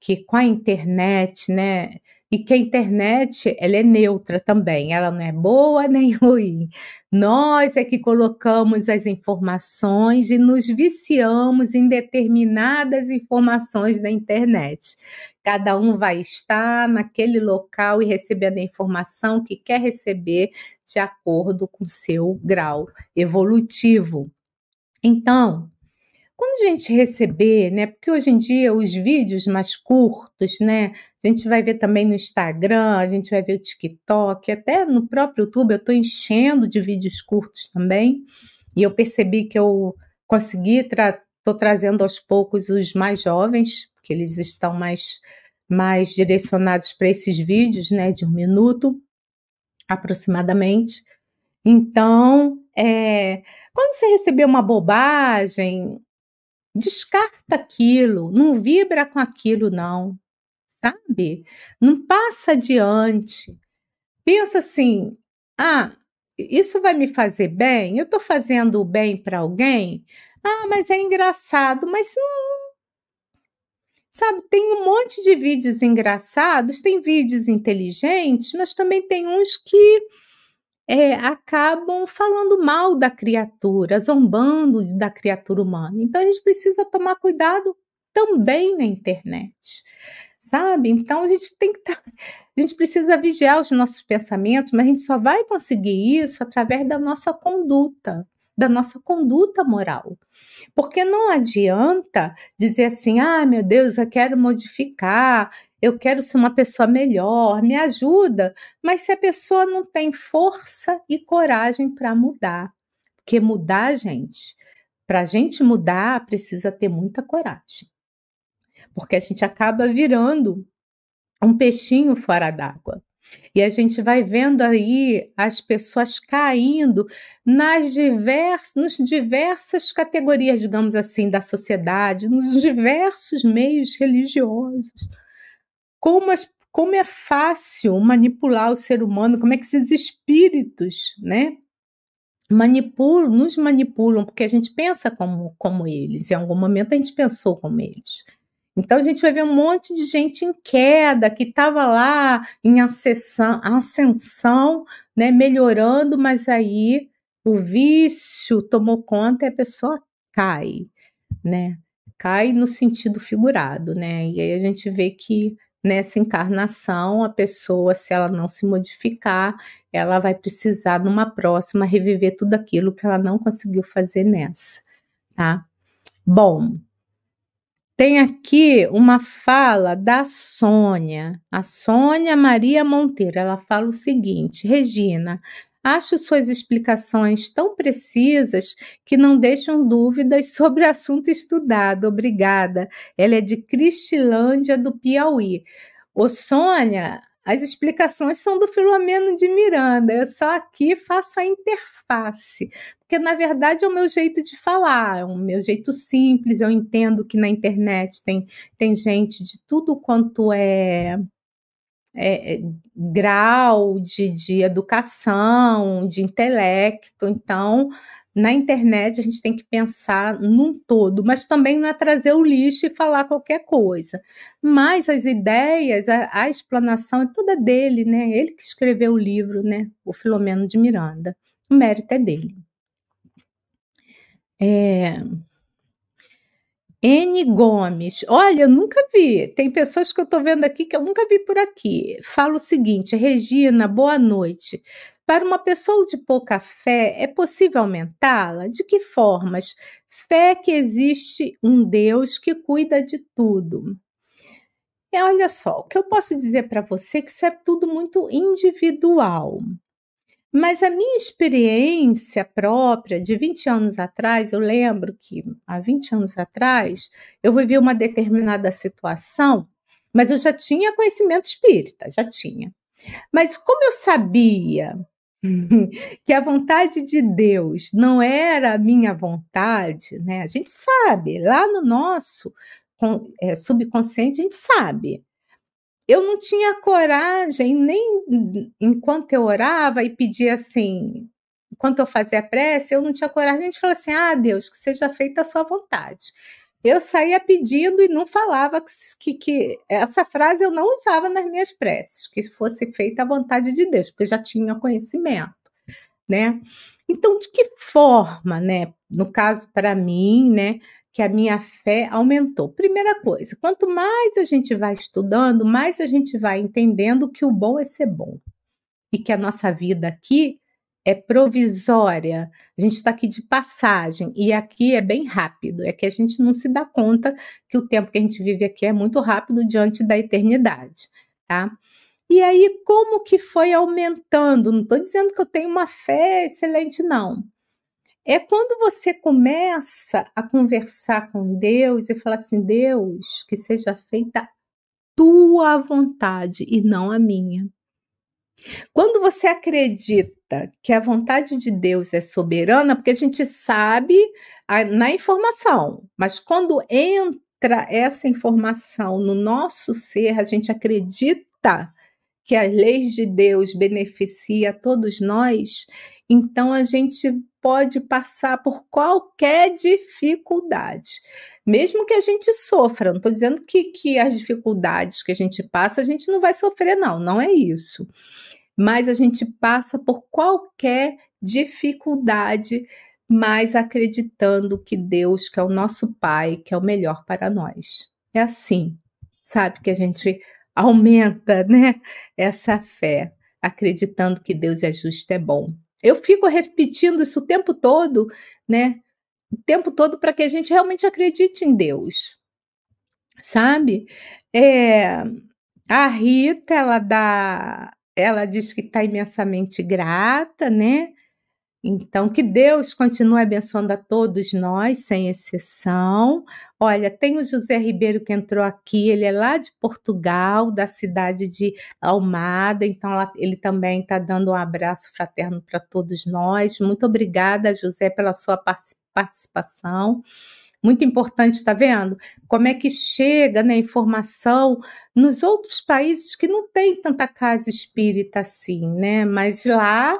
Speaker 2: que com a internet, né, e que a internet ela é neutra também, ela não é boa nem ruim. Nós é que colocamos as informações e nos viciamos em determinadas informações da internet. Cada um vai estar naquele local e recebendo a informação que quer receber de acordo com seu grau evolutivo. Então, quando a gente receber, né? Porque hoje em dia os vídeos mais curtos, né? A gente vai ver também no Instagram, a gente vai ver o TikTok, até no próprio YouTube eu estou enchendo de vídeos curtos também. E eu percebi que eu consegui, estou tra trazendo aos poucos os mais jovens, porque eles estão mais, mais direcionados para esses vídeos, né? De um minuto aproximadamente. Então, é, quando você receber uma bobagem, Descarta aquilo, não vibra com aquilo, não, sabe? Não passa adiante. Pensa assim: ah, isso vai me fazer bem? Eu estou fazendo o bem para alguém? Ah, mas é engraçado, mas não. Sabe, tem um monte de vídeos engraçados, tem vídeos inteligentes, mas também tem uns que é, acabam falando mal da criatura, zombando da criatura humana. Então a gente precisa tomar cuidado também na internet, sabe? Então a gente tem que tá, a gente precisa vigiar os nossos pensamentos, mas a gente só vai conseguir isso através da nossa conduta, da nossa conduta moral. Porque não adianta dizer assim: ah, meu Deus, eu quero modificar, eu quero ser uma pessoa melhor, me ajuda. Mas se a pessoa não tem força e coragem para mudar, porque mudar, gente, para a gente mudar, precisa ter muita coragem. Porque a gente acaba virando um peixinho fora d'água. E a gente vai vendo aí as pessoas caindo nas diversas, nos diversas categorias, digamos assim, da sociedade, nos diversos meios religiosos como, as, como é fácil manipular o ser humano, como é que esses espíritos, né? Manipulam, nos manipulam, porque a gente pensa como, como eles, em algum momento a gente pensou como eles. Então a gente vai ver um monte de gente em queda, que estava lá em ascensão, ascensão, né, melhorando, mas aí o vício tomou conta e a pessoa cai, né? Cai no sentido figurado, né? E aí a gente vê que nessa encarnação, a pessoa, se ela não se modificar, ela vai precisar, numa próxima, reviver tudo aquilo que ela não conseguiu fazer nessa, tá? Bom, tem aqui uma fala da Sônia, a Sônia Maria Monteiro. Ela fala o seguinte: Regina, Acho suas explicações tão precisas que não deixam dúvidas sobre o assunto estudado. Obrigada. Ela é de Cristilândia, do Piauí. Ô, Sônia, as explicações são do Filomeno de Miranda. Eu só aqui faço a interface, porque na verdade é o meu jeito de falar, é o meu jeito simples. Eu entendo que na internet tem, tem gente de tudo quanto é é, é, grau de, de educação, de intelecto. Então, na internet a gente tem que pensar num todo, mas também não é trazer o lixo e falar qualquer coisa. Mas as ideias, a, a explanação é toda dele, né? Ele que escreveu o livro, né? O Filomeno de Miranda. O mérito é dele. É... N Gomes, olha, eu nunca vi. Tem pessoas que eu estou vendo aqui que eu nunca vi por aqui. Fala o seguinte, Regina, boa noite. Para uma pessoa de pouca fé, é possível aumentá-la? De que formas? Fé que existe um Deus que cuida de tudo. E olha só, o que eu posso dizer para você é que isso é tudo muito individual. Mas a minha experiência própria de 20 anos atrás, eu lembro que há 20 anos atrás eu vivi uma determinada situação, mas eu já tinha conhecimento espírita, já tinha. Mas como eu sabia que a vontade de Deus não era a minha vontade, né? A gente sabe, lá no nosso é, subconsciente a gente sabe eu não tinha coragem, nem enquanto eu orava e pedia assim, enquanto eu fazia a prece, eu não tinha coragem de falar assim: ah, Deus, que seja feita a sua vontade. Eu saía pedindo e não falava que, que essa frase eu não usava nas minhas preces, que fosse feita a vontade de Deus, porque eu já tinha conhecimento, né? Então, de que forma, né? No caso, para mim, né? Que a minha fé aumentou. Primeira coisa, quanto mais a gente vai estudando, mais a gente vai entendendo que o bom é ser bom e que a nossa vida aqui é provisória. A gente está aqui de passagem e aqui é bem rápido. É que a gente não se dá conta que o tempo que a gente vive aqui é muito rápido diante da eternidade, tá? E aí, como que foi aumentando? Não estou dizendo que eu tenho uma fé excelente, não. É quando você começa a conversar com Deus e falar assim: Deus, que seja feita tua vontade e não a minha. Quando você acredita que a vontade de Deus é soberana, porque a gente sabe na informação, mas quando entra essa informação no nosso ser, a gente acredita que as leis de Deus beneficia todos nós, então a gente pode passar por qualquer dificuldade. Mesmo que a gente sofra, não estou dizendo que, que as dificuldades que a gente passa, a gente não vai sofrer, não, não é isso. Mas a gente passa por qualquer dificuldade, mas acreditando que Deus, que é o nosso Pai, que é o melhor para nós. É assim, sabe, que a gente aumenta, né, essa fé, acreditando que Deus é justo, é bom. Eu fico repetindo isso o tempo todo, né? O tempo todo para que a gente realmente acredite em Deus, sabe? É, a Rita, ela dá, ela diz que está imensamente grata, né? Então, que Deus continue abençoando a todos nós, sem exceção. Olha, tem o José Ribeiro que entrou aqui, ele é lá de Portugal, da cidade de Almada, então ele também está dando um abraço fraterno para todos nós. Muito obrigada, José, pela sua participação. Muito importante, está vendo? Como é que chega né, informação nos outros países que não tem tanta casa espírita assim, né? Mas lá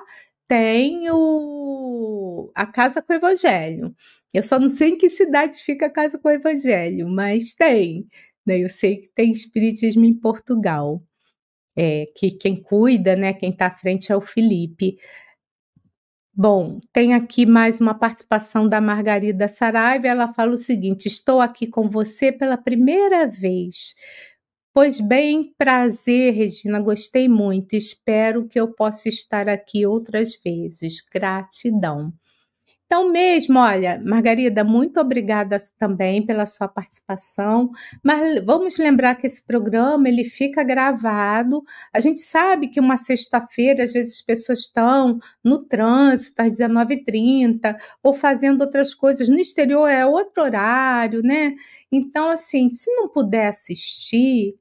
Speaker 2: tem o, a Casa com o Evangelho. Eu só não sei em que cidade fica a Casa com o Evangelho, mas tem. Né? Eu sei que tem Espiritismo em Portugal. É, que quem cuida, né, quem está à frente é o Felipe. Bom, tem aqui mais uma participação da Margarida Saraiva. Ela fala o seguinte: Estou aqui com você pela primeira vez. Pois bem, prazer, Regina, gostei muito. Espero que eu possa estar aqui outras vezes. Gratidão. Então, mesmo, olha, Margarida, muito obrigada também pela sua participação. Mas vamos lembrar que esse programa ele fica gravado. A gente sabe que uma sexta-feira, às vezes, as pessoas estão no trânsito às 19h30 ou fazendo outras coisas. No exterior é outro horário, né? Então, assim, se não puder assistir,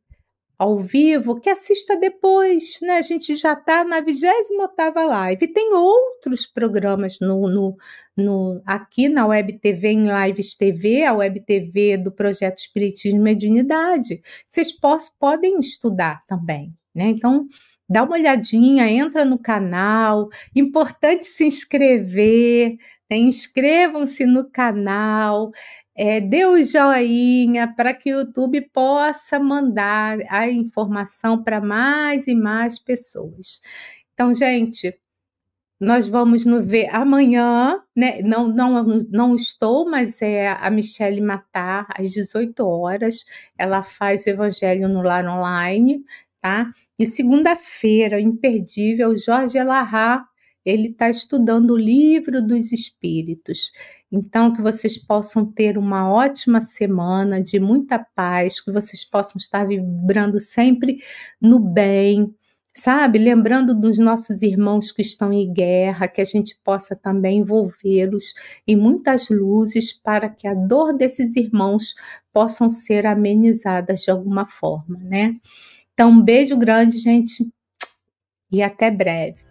Speaker 2: ao vivo, que assista depois, né? A gente já está na 28 live. Tem outros programas no, no, no, aqui na Web TV, em Lives TV, a Web TV do Projeto Espiritismo e Mediunidade. Vocês podem estudar também, né? Então, dá uma olhadinha, entra no canal. Importante se inscrever, né? inscrevam-se no canal é, dê o joinha para que o YouTube possa mandar a informação para mais e mais pessoas. Então, gente, nós vamos nos ver amanhã, né? Não, não, não estou, mas é a Michelle Matar, às 18 horas. Ela faz o Evangelho no Lar Online, tá? E segunda-feira, imperdível, Jorge Elahá, ele está estudando o livro dos Espíritos. Então, que vocês possam ter uma ótima semana de muita paz, que vocês possam estar vibrando sempre no bem, sabe? Lembrando dos nossos irmãos que estão em guerra, que a gente possa também envolvê-los em muitas luzes para que a dor desses irmãos possam ser amenizadas de alguma forma, né? Então, um beijo grande, gente, e até breve.